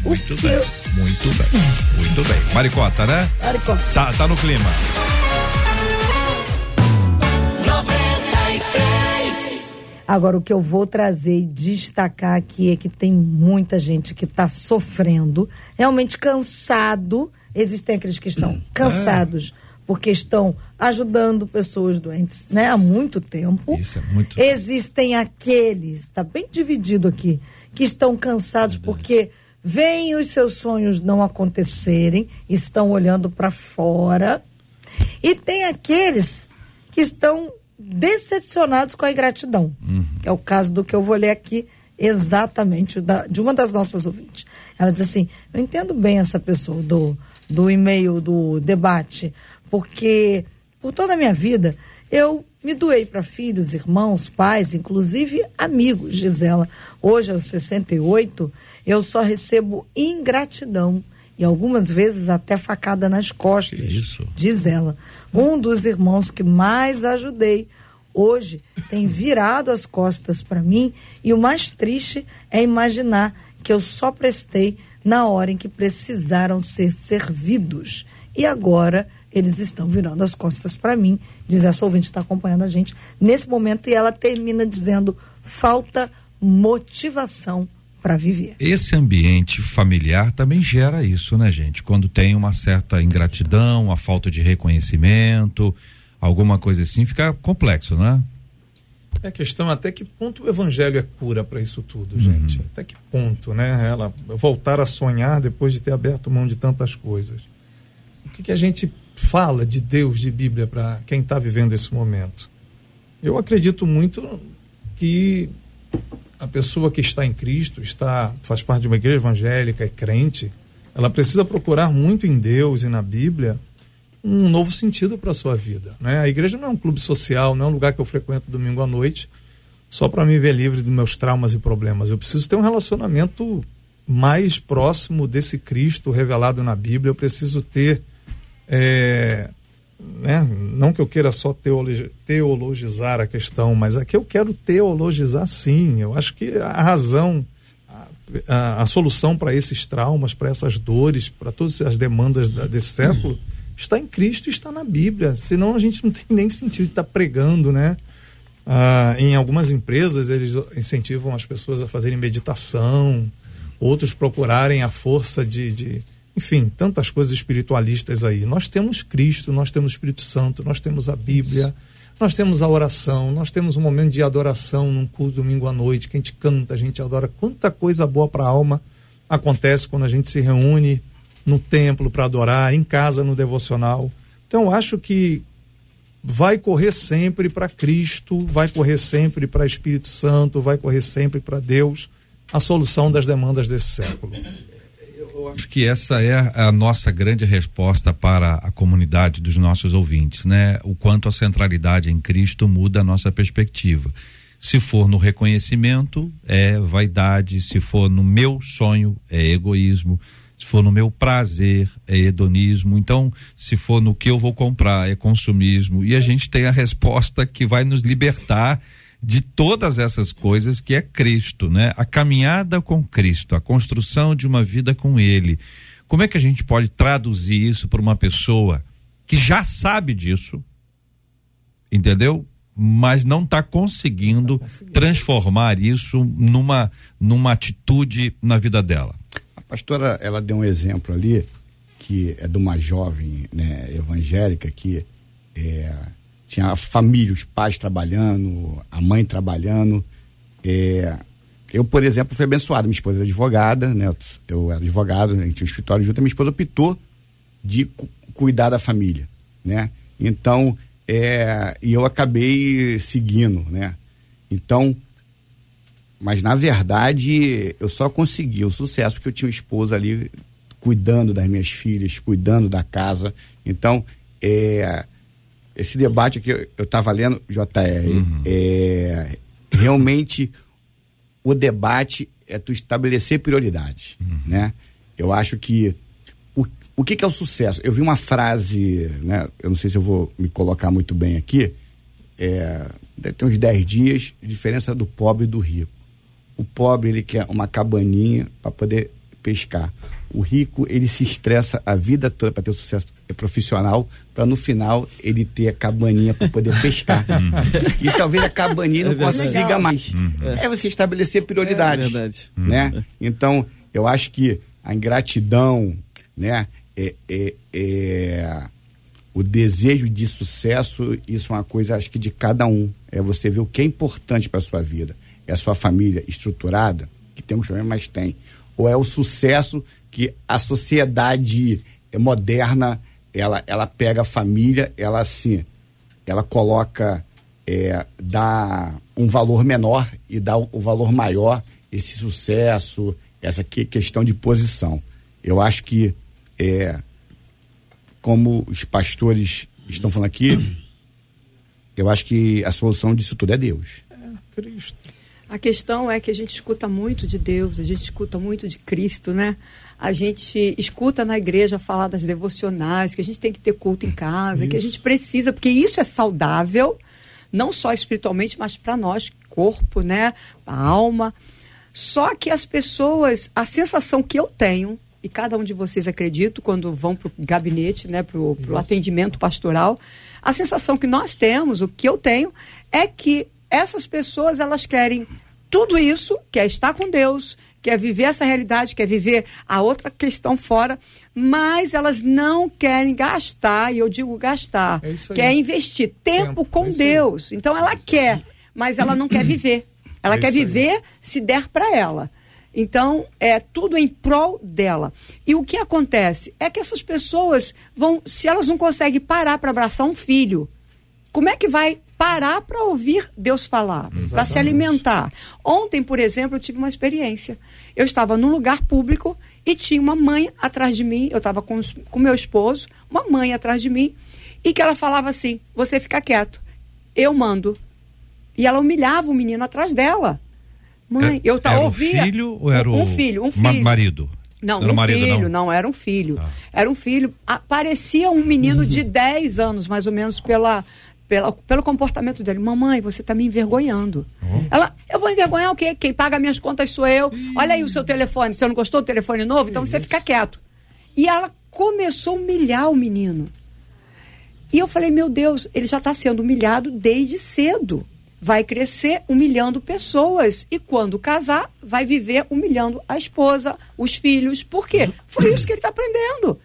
Muito que. bem. Muito bem. Muito bem. Maricota, né? Maricota. Tá, tá no clima. Agora, o que eu vou trazer e destacar aqui é que tem muita gente que está sofrendo, realmente cansado. Existem aqueles que estão cansados porque estão ajudando pessoas doentes né, há muito tempo. Isso é muito- Existem aqueles, está bem dividido aqui, que estão cansados porque veem os seus sonhos não acontecerem, estão olhando para fora. E tem aqueles que estão decepcionados com a ingratidão, que é o caso do que eu vou ler aqui exatamente da- de uma das nossas ouvintes. Ela diz assim: Eu entendo bem essa pessoa do, do e-mail do debate, porque por toda a minha vida eu me doei para filhos, irmãos, pais, inclusive amigos, Gisela. Hoje, aos 68, eu só recebo ingratidão e algumas vezes até facada nas costas. isso? Diz ela. Um dos irmãos que mais ajudei hoje tem virado as costas para mim e o mais triste é imaginar que eu só prestei na hora em que precisaram ser servidos. E agora eles estão virando as costas para mim. Diz essa ouvinte está acompanhando a gente nesse momento e ela termina dizendo: falta motivação para viver. Esse ambiente familiar também gera isso, né, gente? Quando tem uma certa ingratidão, uma falta de reconhecimento, alguma coisa assim, fica complexo, né? É a questão até que ponto o evangelho é cura para isso tudo, gente. Até que ponto, né? Ela voltar a sonhar depois de ter aberto mão de tantas coisas. O que, que a gente fala de Deus, de Bíblia, para quem está vivendo esse momento? Eu acredito muito que a pessoa que está em Cristo, está faz parte de uma igreja evangélica, é crente, ela precisa procurar muito em Deus e na Bíblia um novo sentido para a sua vida. Né? A igreja não é um clube social, não é um lugar que eu frequento domingo à noite só para me ver livre dos meus traumas e problemas. Eu preciso ter um relacionamento mais próximo desse Cristo revelado na Bíblia. Eu preciso ter. é, né? Não que eu queira só teologi- teologizar a questão, mas aqui eu quero teologizar sim. Eu acho que a razão, a, a- a solução para esses traumas, para essas dores, para todas as demandas da- desse século, está em Cristo e está na Bíblia. Senão a gente não tem nem sentido de estar pregando, né? Ah, em algumas empresas eles incentivam as pessoas a fazerem meditação, outros procurarem a força de, de- enfim, tantas coisas espiritualistas aí. Nós temos Cristo, nós temos o Espírito Santo, nós temos a Bíblia, nós temos a oração, nós temos um momento de adoração num culto domingo à noite, que a gente canta, a gente adora. Quanta coisa boa para a alma acontece quando a gente se reúne no templo para adorar, em casa no devocional. Então, acho que vai correr sempre para Cristo, vai correr sempre para Espírito Santo, vai correr sempre para Deus a solução das demandas desse século. Eu acho que essa é a nossa grande resposta para a comunidade dos nossos ouvintes, né? O quanto a centralidade em Cristo muda a nossa perspectiva. Se for no reconhecimento, é vaidade, se for no meu sonho, é egoísmo, se for no meu prazer, é hedonismo. Então, se for no que eu vou comprar, é consumismo. E a gente tem a resposta que vai nos libertar de todas essas coisas que é Cristo, né? A caminhada com Cristo, a construção de uma vida com Ele. Como é que a gente pode traduzir isso para uma pessoa que já sabe disso, entendeu? Mas não está conseguindo transformar isso numa numa atitude na vida dela. A pastora, ela deu um exemplo ali, que é de uma jovem né, evangélica que é, tinha a família, os pais trabalhando, a mãe trabalhando. É, eu, por exemplo, fui abençoado. Minha esposa era advogada, né? Eu era advogado, a gente tinha um escritório junto. A minha esposa optou de cu- cuidar da família, né? Então, é, e eu acabei seguindo, né? Então, mas na verdade eu só consegui o sucesso porque eu tinha uma esposa ali cuidando das minhas filhas, cuidando da casa. Então, é, esse debate que eu estava lendo, JR, é, realmente o debate é tu estabelecer prioridades, né? Eu acho que o, o que, que é o sucesso? Eu vi uma frase, né? Eu não sei se eu vou me colocar muito bem aqui. É, ter uns 10 dias, diferença do pobre e do rico. O pobre ele quer uma cabaninha para poder pescar. O rico ele se estressa a vida toda para ter o sucesso profissional, para no final ele ter a cabaninha para poder pescar. e talvez a cabaninha não É verdade. consiga mais. É você estabelecer prioridades É verdade. né? Então, eu acho que a ingratidão, né? É, é, é- o desejo de sucesso, isso é uma coisa, acho que de cada um. É você ver o que é importante para sua vida. É a sua família estruturada, que tem uns problemas, mas tem. Ou é o sucesso que a sociedade moderna, ela, ela pega a família, ela assim, ela coloca, é, dá um valor menor e dá o, valor maior, esse sucesso, essa que, questão de posição. Eu acho que, é, como os pastores estão falando aqui, eu acho que a solução disso tudo é Deus. Cristo. A questão é que a gente escuta muito de Deus, a gente escuta muito de Cristo, né? A gente escuta na igreja falar das devocionais, que a gente tem que ter culto em casa, que a gente precisa, porque isso é saudável, não só espiritualmente, mas para nós, corpo, né? A alma. Só que as pessoas, a sensação que eu tenho, e cada um de vocês acredito, quando vão para o gabinete, né, para o atendimento pastoral, a sensação que nós temos, o que eu tenho, é que essas pessoas elas querem tudo isso, quer estar com Deus, quer viver essa realidade, quer viver a outra questão fora, mas elas não querem gastar, e eu digo gastar, É quer investir tempo, Tempo, com é. Deus. Então ela quer, mas ela não quer viver. Ela É quer isso aí. viver se der para ela. Então, é tudo em prol dela. E o que acontece é que essas pessoas vão, se elas não conseguem parar para abraçar um filho, como é que vai parar para ouvir Deus falar, para se alimentar? Ontem, por exemplo, eu tive uma experiência. Eu estava num lugar público e tinha uma mãe atrás de mim, eu estava com, com meu esposo, uma mãe atrás de mim, e que ela falava assim: você fica quieto, eu mando. E ela humilhava o menino atrás dela. Mãe, eu tá, era ouvia. o filho ou era um, o um filho, um filho. marido? Não, Era um marido, filho, não? não. era um filho. Era um filho. Ah, parecia um menino de 10 anos, mais ou menos, pela, pela, pelo comportamento dele. Mamãe, você está me envergonhando. Ela, eu vou envergonhar o quê? Quem paga minhas contas sou eu. Olha aí o seu telefone. Você não gostou do telefone novo? Então você fica quieto. E ela começou a humilhar o menino. E eu falei, meu Deus, ele já está sendo humilhado desde cedo. Vai crescer humilhando pessoas. E quando casar, vai viver humilhando a esposa, os filhos. Por quê? Foi isso que ele está aprendendo.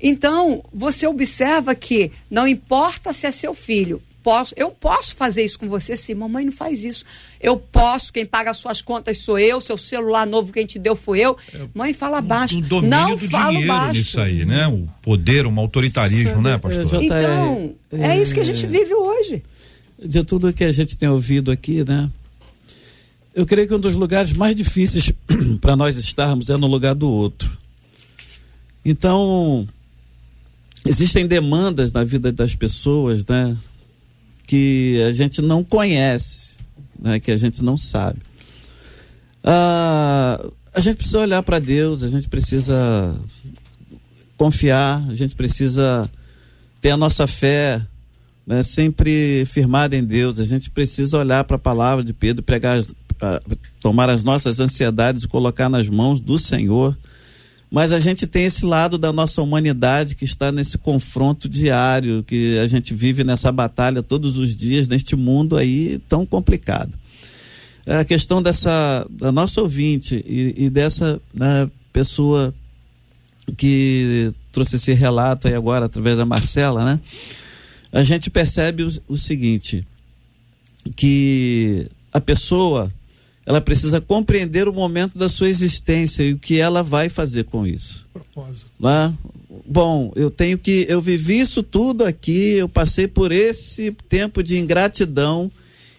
Então, você observa que não importa se é seu filho. Posso, eu posso fazer isso com você? Sim, mamãe não faz isso. Eu posso, quem paga as suas contas sou eu, seu celular novo quem te deu foi eu. Mãe, fala baixo. Não do falo dinheiro baixo. nisso aí, né? O poder, um autoritarismo, né, pastor? Então, é isso que a gente vive hoje. de tudo que a gente tem ouvido aqui, né? Eu creio que um dos lugares mais difíceis para nós estarmos é no lugar do outro. Então, existem demandas na vida das pessoas, né? Que a gente não conhece, né? Que a gente não sabe. Ah, a gente precisa olhar para Deus, a gente precisa confiar, a gente precisa ter a nossa fé né, sempre firmada em Deus. A gente precisa olhar para a palavra de Pedro, pregar, ah, tomar as nossas ansiedades e colocar nas mãos do Senhor. Mas a gente tem esse lado da nossa humanidade que está nesse confronto diário, que a gente vive nessa batalha todos os dias, neste mundo aí tão complicado. A questão dessa, da nossa ouvinte e, e dessa né, pessoa que trouxe esse relato aí agora através da Marcela, né? a gente percebe o, o seguinte, que a pessoa ela precisa compreender o momento da sua existência e o que ela vai fazer com isso. Propósito. Né? Bom, eu tenho que. Eu vivi isso tudo aqui, eu passei por esse tempo de ingratidão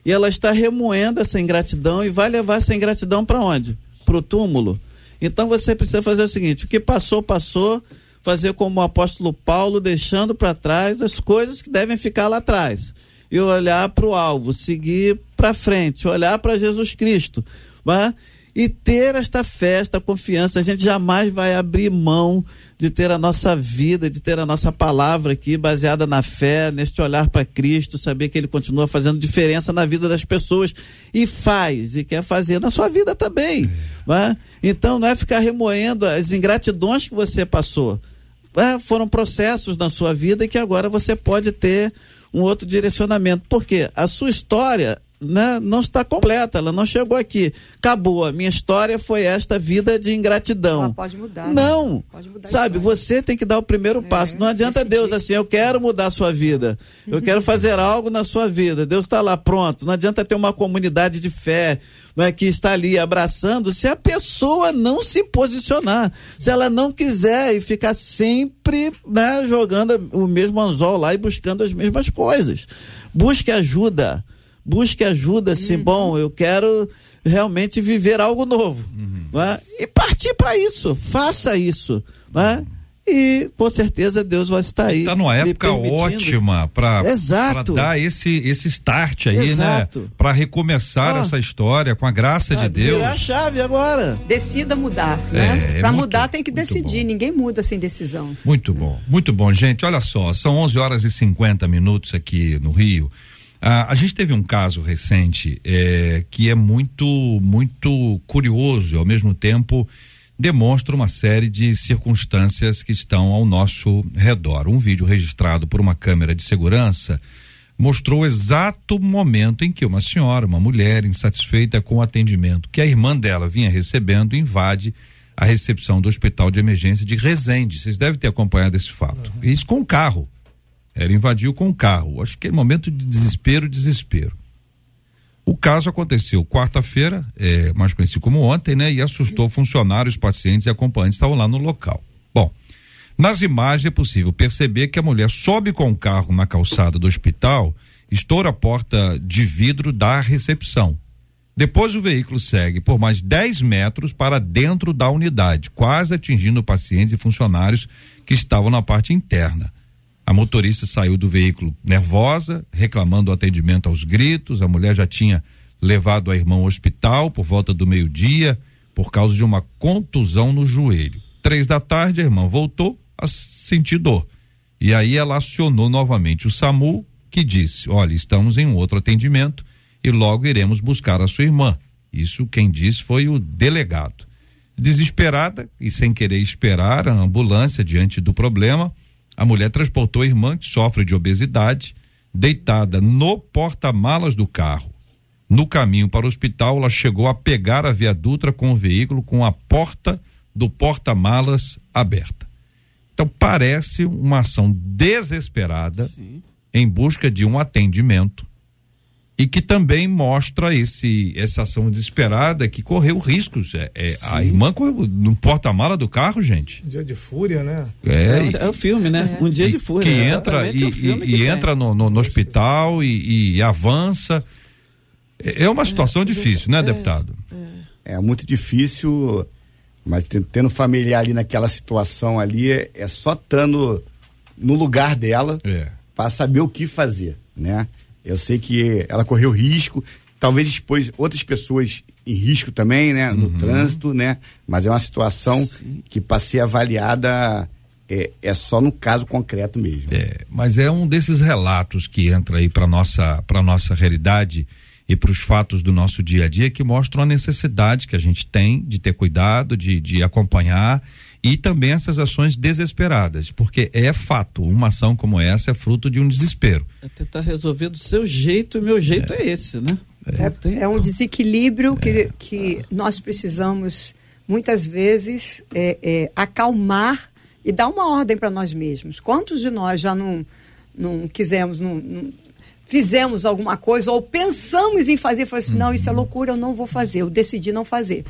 e ela está remoendo essa ingratidão e vai levar essa ingratidão para onde? Para o túmulo. Então você precisa fazer o seguinte: o que passou, passou. Fazer como o apóstolo Paulo, deixando para trás as coisas que devem ficar lá atrás. E olhar para o alvo, seguir para frente, olhar para Jesus Cristo. né? E ter esta fé, esta confiança, a gente jamais vai abrir mão de ter a nossa vida, de ter a nossa palavra aqui baseada na fé, neste olhar para Cristo, saber que Ele continua fazendo diferença na vida das pessoas e faz e quer fazer na sua vida também. né? Então não é ficar remoendo as ingratidões que você passou. É, foram processos na sua vida que agora você pode ter um outro direcionamento. Porque a sua história né, não está completa, ela não chegou aqui. Acabou, a minha história foi esta vida de ingratidão. Ela pode mudar. né? Não, Pode mudar sabe, história. você tem que dar o primeiro passo. Não adianta. Deus assim, eu quero mudar a sua vida, eu quero fazer algo na sua vida. Deus está lá pronto. Não adianta ter uma comunidade de fé né, que está ali abraçando se a pessoa não se posicionar, se ela não quiser e ficar sempre né, jogando o mesmo anzol lá e buscando as mesmas coisas. Busque ajuda. Busque ajuda, se bom, eu quero realmente viver algo novo. não é? E partir para isso, faça isso. não é? E com certeza Deus vai estar aí. Tá numa época ótima para dar esse esse start aí, Exato. né? Para recomeçar Ah. essa história com a graça de Ah, Deus. Virar a chave agora. Decida mudar, É, né? é Para mudar tem que decidir, bom. ninguém muda sem decisão. Muito bom, muito bom, gente. Olha só, são 11 horas e 50 minutos aqui no Rio. Ah, a gente teve um caso recente eh, que é muito, muito curioso e ao mesmo tempo demonstra uma série de circunstâncias que estão ao nosso redor. Um vídeo registrado por uma câmera de segurança mostrou o exato momento em que uma senhora, uma mulher insatisfeita com o atendimento que a irmã dela vinha recebendo, invade a recepção do Hospital de Emergência de Resende. Vocês devem ter acompanhado esse fato. Isso com o carro. Ela invadiu com o carro. Acho que é momento de desespero, desespero. O caso aconteceu quarta-feira, é, mais conhecido como ontem, né? E assustou funcionários, pacientes e acompanhantes que estavam lá no local. Bom, nas imagens é possível perceber que a mulher sobe com o carro na calçada do hospital, estoura a porta de vidro da recepção. Depois o veículo segue por mais 10 metros para dentro da unidade, quase atingindo pacientes e funcionários que estavam na parte interna. A motorista saiu do veículo nervosa, reclamando o atendimento aos gritos. A mulher já tinha levado a irmã ao hospital por volta do meio-dia por causa de uma contusão no joelho. Três da tarde, a irmã voltou a sentir dor. E aí ela acionou novamente o SAMU, que disse: Olha, estamos em um outro atendimento e logo iremos buscar a sua irmã. Isso quem disse foi o delegado. Desesperada e sem querer esperar a ambulância diante do problema, a mulher transportou a irmã, que sofre de obesidade, deitada no porta-malas do carro. No caminho para o hospital, ela chegou a pegar a Via Dutra com o veículo com a porta do porta-malas aberta. Então parece uma ação desesperada em busca de um atendimento e que também mostra esse essa ação desesperada que correu riscos. É, é, a irmã correu no porta-mala do carro, gente. Dia de fúria, né? É, e- É, o filme, né? Um dia e de fúria. que né? entra e, filme e- que e entra no, no- no hospital e, e avança. É é uma situação difícil, né, deputado? É muito difícil, mas ten- tendo familiar ali naquela situação ali, é, é só estando no lugar dela É. para saber o que fazer, né? Eu sei que ela correu risco, talvez expôs outras pessoas em risco também, né? No trânsito, né? Mas é uma situação que para ser avaliada é, é só no caso concreto mesmo. É, mas é um desses relatos que entra aí para nossa para nossa realidade e para os fatos do nosso dia a dia que mostram a necessidade que a gente tem de ter cuidado, de, de acompanhar e também essas ações desesperadas, porque é fato, uma ação como essa é fruto de um desespero. É tentar resolver do seu jeito e meu jeito é, esse, né? Não tem É um desequilíbrio que, que nós precisamos, muitas vezes, é, é, acalmar e dar uma ordem para nós mesmos. Quantos de nós já não, não quisemos, não, não fizemos alguma coisa ou pensamos em fazer, falei assim, não, isso é loucura, eu não vou fazer, eu decidi não fazer.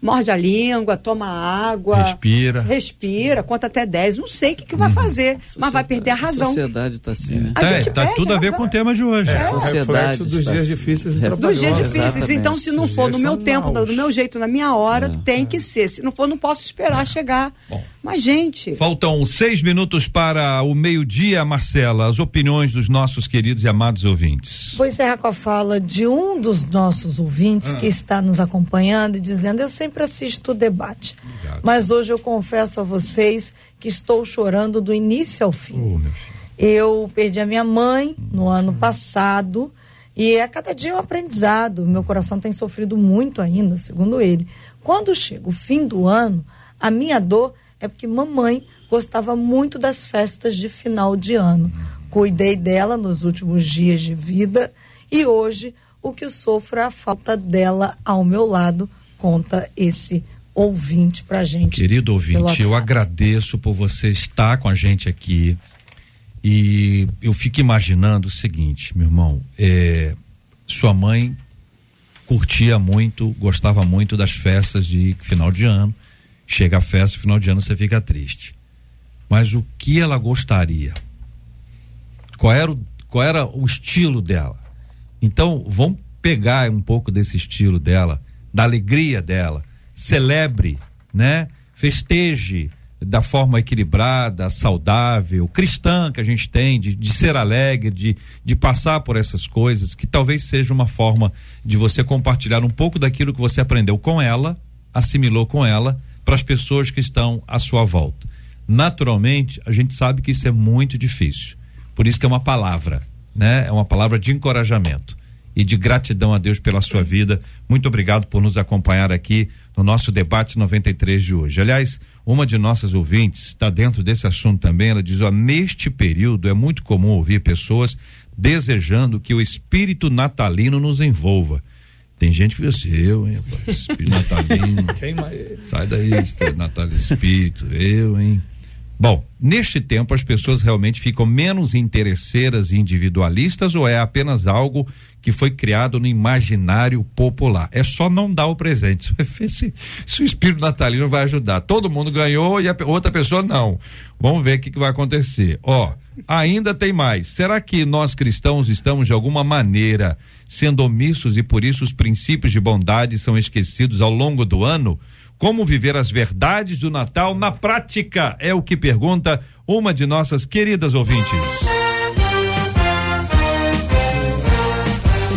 Morde a língua, toma água. Respira. Respira, conta até 10. Não sei o que, que vai fazer, mas vai perder a A razão. sociedade está assim, né? A É, gente tá perde tudo a ver razão. com o tema de hoje. É, o sociedade reflexo dos dias assim. difíceis e Dos dias difíceis. Exatamente. Então, se não for no meu tempo, maus. do meu jeito, na minha hora, É. tem que ser. Se não for, não posso esperar chegar. Mas, gente, Faltam seis minutos para o meio-dia, Marcela. As opiniões dos nossos queridos e amados ouvintes. Vou encerrar com a fala de um dos nossos ouvintes que está nos acompanhando e dizendo: Eu sempre assisto o debate, mas hoje eu confesso a vocês que estou chorando do início ao fim. Filho. Eu perdi a minha mãe no ano passado e a cada dia é um aprendizado. Meu coração tem sofrido muito ainda, segundo ele. Quando chega o fim do ano, a minha dor é porque mamãe gostava muito das festas de final de ano. Cuidei dela nos últimos dias de vida e hoje o que sofro é a falta dela ao meu lado, conta esse ouvinte pra gente. Querido ouvinte, eu agradeço por você estar com a gente aqui. E eu fico imaginando o seguinte, meu irmão, é, sua mãe curtia muito, gostava muito das festas de final de ano. Chega a festa, final de ano você fica triste. Mas o que ela gostaria? Qual era o, qual era o estilo dela? Então, vamos pegar um pouco desse estilo dela, da alegria dela, celebre, né? Festeje da forma equilibrada, saudável, cristã que a gente tem, de, de ser alegre, de, de passar por essas coisas, que talvez seja uma forma de você compartilhar um pouco daquilo que você aprendeu com ela, assimilou com ela, para as pessoas que estão à sua volta. Naturalmente, a gente sabe que isso é muito difícil. Por isso que é uma palavra, né? É uma palavra de encorajamento e de gratidão a Deus pela sua vida. Muito obrigado por nos acompanhar aqui no nosso debate 93 de hoje. Aliás, uma de nossas ouvintes está dentro desse assunto também. Ela diz: ó, neste período é muito comum ouvir pessoas desejando que o espírito natalino nos envolva. Tem gente que diz assim, eu, hein, rapaz, espírito natalino. Sai daí, espírito natalino, espírito, eu, hein? Bom, neste tempo as pessoas realmente ficam menos interesseiras e individualistas ou é apenas algo que foi criado no imaginário popular? É só não dar o presente. Se, se o espírito natalino vai ajudar. Todo mundo ganhou e a outra pessoa não. Vamos ver o que, que vai acontecer. Ó, ainda tem mais. Será que nós cristãos estamos de alguma maneira sendo omissos e por isso os princípios de bondade são esquecidos ao longo do ano? Como viver as verdades do Natal na prática? É o que pergunta uma de nossas queridas ouvintes.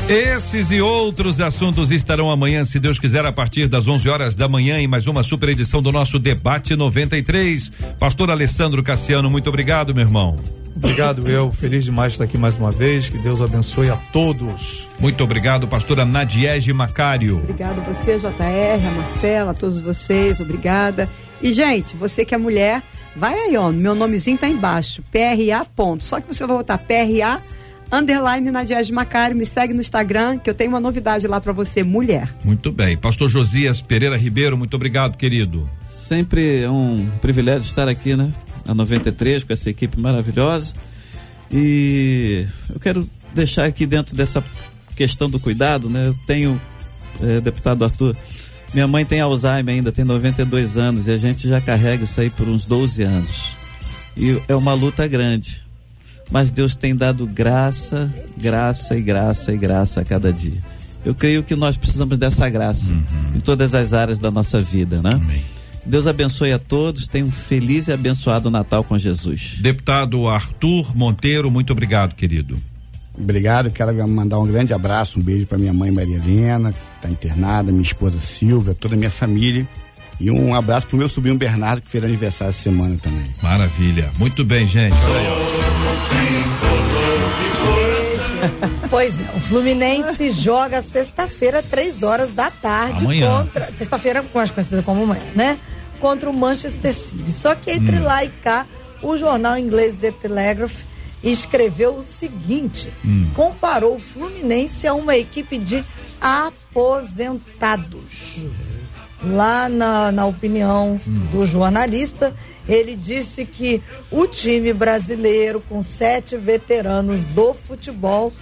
Esses e outros assuntos estarão amanhã, se Deus quiser, a partir das 11 horas da manhã, em mais uma super edição do nosso Debate 93. Pastor Alessandro Cassiano, muito obrigado, meu irmão. Obrigado, eu. Feliz demais de estar aqui mais uma vez. Que Deus abençoe a todos. Muito obrigado, pastora Nadiege Macário. Obrigada a você, JR, a Marcela, a todos vocês, obrigada. E, gente, você que é mulher, vai aí, ó, meu nomezinho tá embaixo, PRA ponto. Só que você vai botar PRA underline Nadiege Macário, me segue no Instagram, que eu tenho uma novidade lá pra você, mulher. Muito bem. Pastor Josias Pereira Ribeiro, muito obrigado, querido. Sempre é um privilégio estar aqui, né? A 93, com essa equipe maravilhosa. E eu quero deixar aqui dentro dessa questão do cuidado, né? Eu tenho, eh, deputado Arthur, minha mãe tem Alzheimer ainda, tem 92 anos, e a gente já carrega isso aí por uns 12 anos. E é uma luta grande. Mas Deus tem dado graça, graça e graça e graça a cada dia. Eu creio que nós precisamos dessa graça em todas as áreas da nossa vida, né? Amém. Deus abençoe a todos. Tenha um feliz e abençoado Natal com Jesus. Deputado Arthur Monteiro, muito obrigado, querido. Obrigado, quero mandar um grande abraço, um beijo para minha mãe Maria Helena, que está internada, minha esposa Silvia, toda a minha família. E um abraço pro meu sobrinho Bernardo, que fez aniversário essa semana também. Maravilha. Muito bem, gente. Olha aí, ó. Pois é, o Fluminense joga sexta-feira, três horas da tarde, Amanhã. contra. Sexta-feira, mais conhecida como amanhã, né? Contra o Manchester City. Só que entre Hum. lá e cá, o jornal inglês The Telegraph escreveu o seguinte: Hum. comparou o Fluminense a uma equipe de aposentados. lá na, na opinião do jornalista, ele disse que o time brasileiro, com sete veteranos do futebol,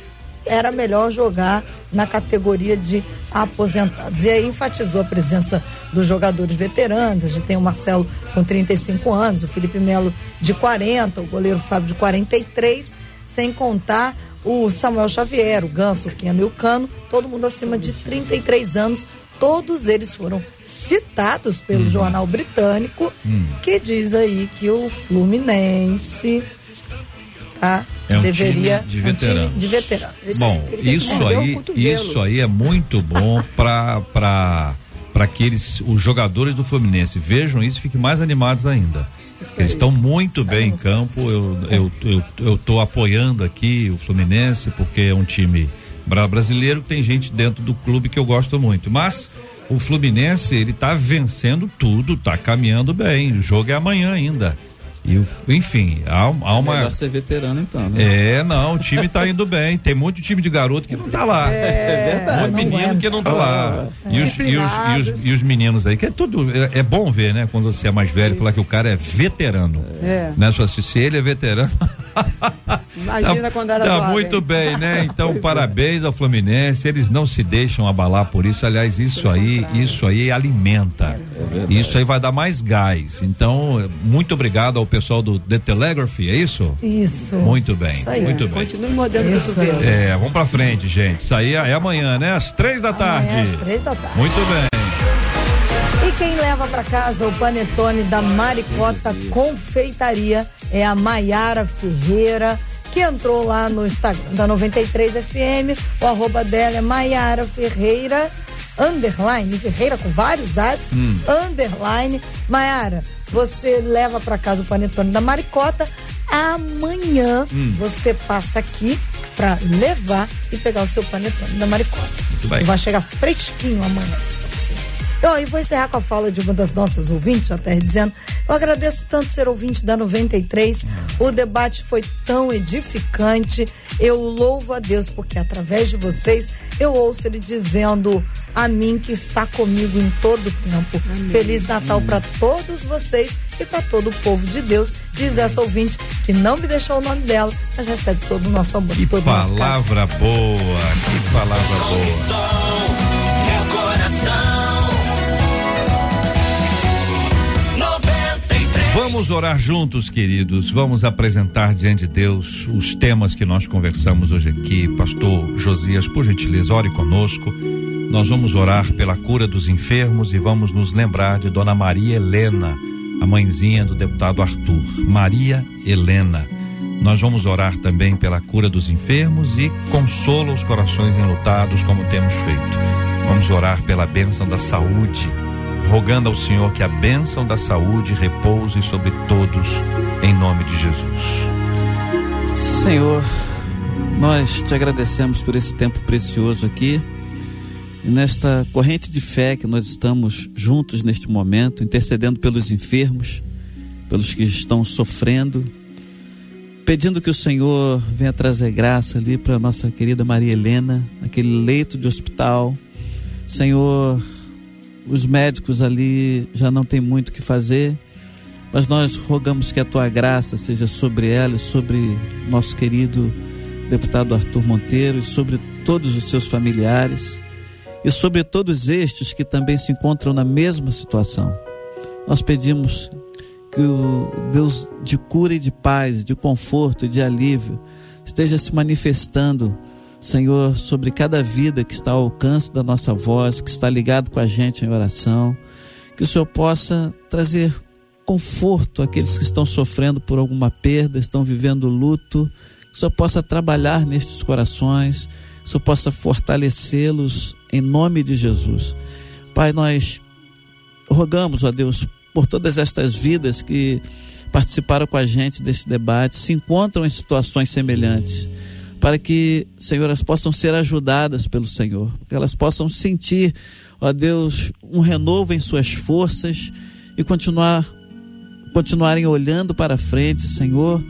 era melhor jogar na categoria de aposentados. E aí enfatizou a presença dos jogadores veteranos. A gente tem o Marcelo com 35 anos, o Felipe Melo de 40, o goleiro Fábio de 43, sem contar o Samuel Xavier, o Ganso, o Keno e o Cano, todo mundo acima de 33 anos. Todos eles foram citados pelo jornal britânico, que diz aí que o Fluminense tá, É um deveria time de é um veteranos. de veteranos. Bom, Ele isso aí, isso aí é muito bom para para para aqueles os jogadores do Fluminense vejam isso e fiquem mais animados ainda. Eles estão muito bem em campo. Eu, eu, eu, eu tô apoiando aqui o Fluminense porque é um time bra- brasileiro. Tem gente dentro do clube que eu gosto muito, mas o Fluminense ele tá vencendo tudo, tá caminhando bem. O jogo é amanhã ainda. E enfim, há, há uma Melhor ser veterano então, né? é, não, o time tá indo bem. Tem muito time de garoto que não tá lá. É verdade. Muito menino é. que não tá lá. E os, e, os, e, os, e os meninos aí, que é tudo. É, é bom ver, né? Quando você é mais velho, falar que o cara é veterano. É. Né? Só se ele é veterano. Imagina tá, quando era Tá jovem. muito bem, né? Então, Pois é. parabéns ao Fluminense. Eles não se deixam abalar por isso. Aliás, isso aí, isso aí alimenta. isso aí vai dar mais gás. Então, muito obrigado ao pessoal do The Telegraphy, é isso? Isso. Muito bem, Isso aí. muito bem. Continue mordendo Isso cotovelo. É, vamos pra frente, gente. Isso aí é amanhã, né? Às três da tarde. Amanhã às três da tarde. Muito bem. E quem leva para casa o panetone da Maricota Confeitaria é a Maiara Ferreira, que entrou lá no Instagram da 93 FM. O arroba dela é Maiara Ferreira, underline, Ferreira com vários as, underline. Maiara, você leva para casa o panetone da Maricota. Amanhã você passa aqui para levar e pegar o seu panetone da Maricota. bem. Vai chegar fresquinho amanhã. Então, e vou encerrar com a fala de uma das nossas ouvintes, até dizendo, eu agradeço tanto ser ouvinte da 93, o debate foi tão edificante, eu louvo a Deus, porque através de vocês, eu ouço ele dizendo a mim que está comigo em todo o tempo. Feliz Natal para todos vocês e para todo o povo de Deus, diz essa ouvinte que não me deixou o nome dela, mas recebe todo o nosso amor, Que todo o nosso carinho. palavra boa, que palavra boa. Vamos orar juntos, queridos. Vamos apresentar diante de Deus os temas que nós conversamos hoje aqui. Pastor Josias, por gentileza, ore conosco. Nós vamos orar pela cura dos enfermos e vamos nos lembrar de Dona Maria Helena, a mãezinha do deputado Arthur. Maria Helena. Nós vamos orar também pela cura dos enfermos e consola os corações enlutados, como temos feito. Vamos orar pela bênção da saúde, rogando ao Senhor que a bênção da saúde repouse sobre todos, em nome de Jesus. Senhor, nós te agradecemos por esse tempo precioso aqui e nesta corrente de fé que nós estamos juntos neste momento, intercedendo pelos enfermos, pelos que estão sofrendo, pedindo que o Senhor venha trazer graça ali para nossa querida Maria Helena, naquele leito de hospital. Senhor, os médicos ali já não têm muito o que fazer, mas nós rogamos que a tua graça seja sobre ela e sobre nosso querido deputado Arthur Monteiro e sobre todos os seus familiares e sobre todos estes que também se encontram na mesma situação. Nós pedimos que o Deus de cura e de paz, de conforto e de alívio esteja se manifestando, Senhor, sobre cada vida que está ao alcance da nossa voz, que está ligado com a gente em oração, que o Senhor possa trazer conforto àqueles que estão sofrendo por alguma perda, estão vivendo luto, que o Senhor possa trabalhar nestes corações, que o Senhor possa fortalecê-los em nome de Jesus. Pai, nós rogamos, ó Deus, por todas estas vidas que participaram com a gente desse debate, se encontram em situações semelhantes, para que, Senhor, elas possam ser ajudadas pelo Senhor, que elas possam sentir, ó Deus, um renovo em suas forças e continuar continuarem olhando para frente, Senhor,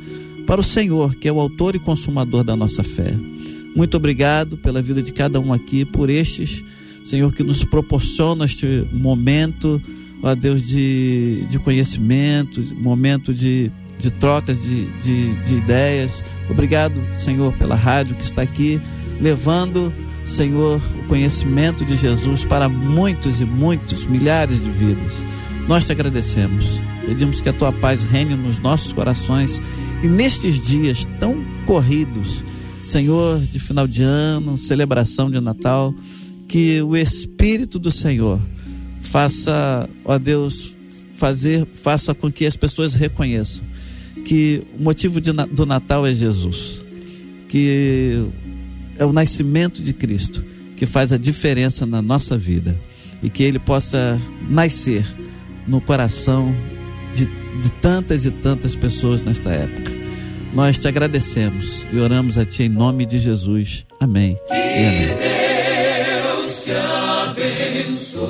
para o Senhor, que é o autor e consumador da nossa fé. Muito obrigado pela vida de cada um aqui, por estes, Senhor, que nos proporciona este momento, ó Deus, de, de conhecimento, momento de, de trocas de, de, de ideias. Obrigado, Senhor, pela rádio que está aqui, levando, Senhor, o conhecimento de Jesus para muitos e muitos, milhares de vidas. Nós te agradecemos. Pedimos que a tua paz reine nos nossos corações e nestes dias tão corridos, Senhor, de final de ano, celebração de Natal, que o Espírito do Senhor faça, ó Deus, fazer, faça com que as pessoas reconheçam que o motivo de, do Natal é Jesus, que é o nascimento de Cristo que faz a diferença na nossa vida e que ele possa nascer no coração de, de tantas e tantas pessoas nesta época. Nós te agradecemos e oramos a Ti em nome de Jesus. Amém. Que amém. Deus te abençoe.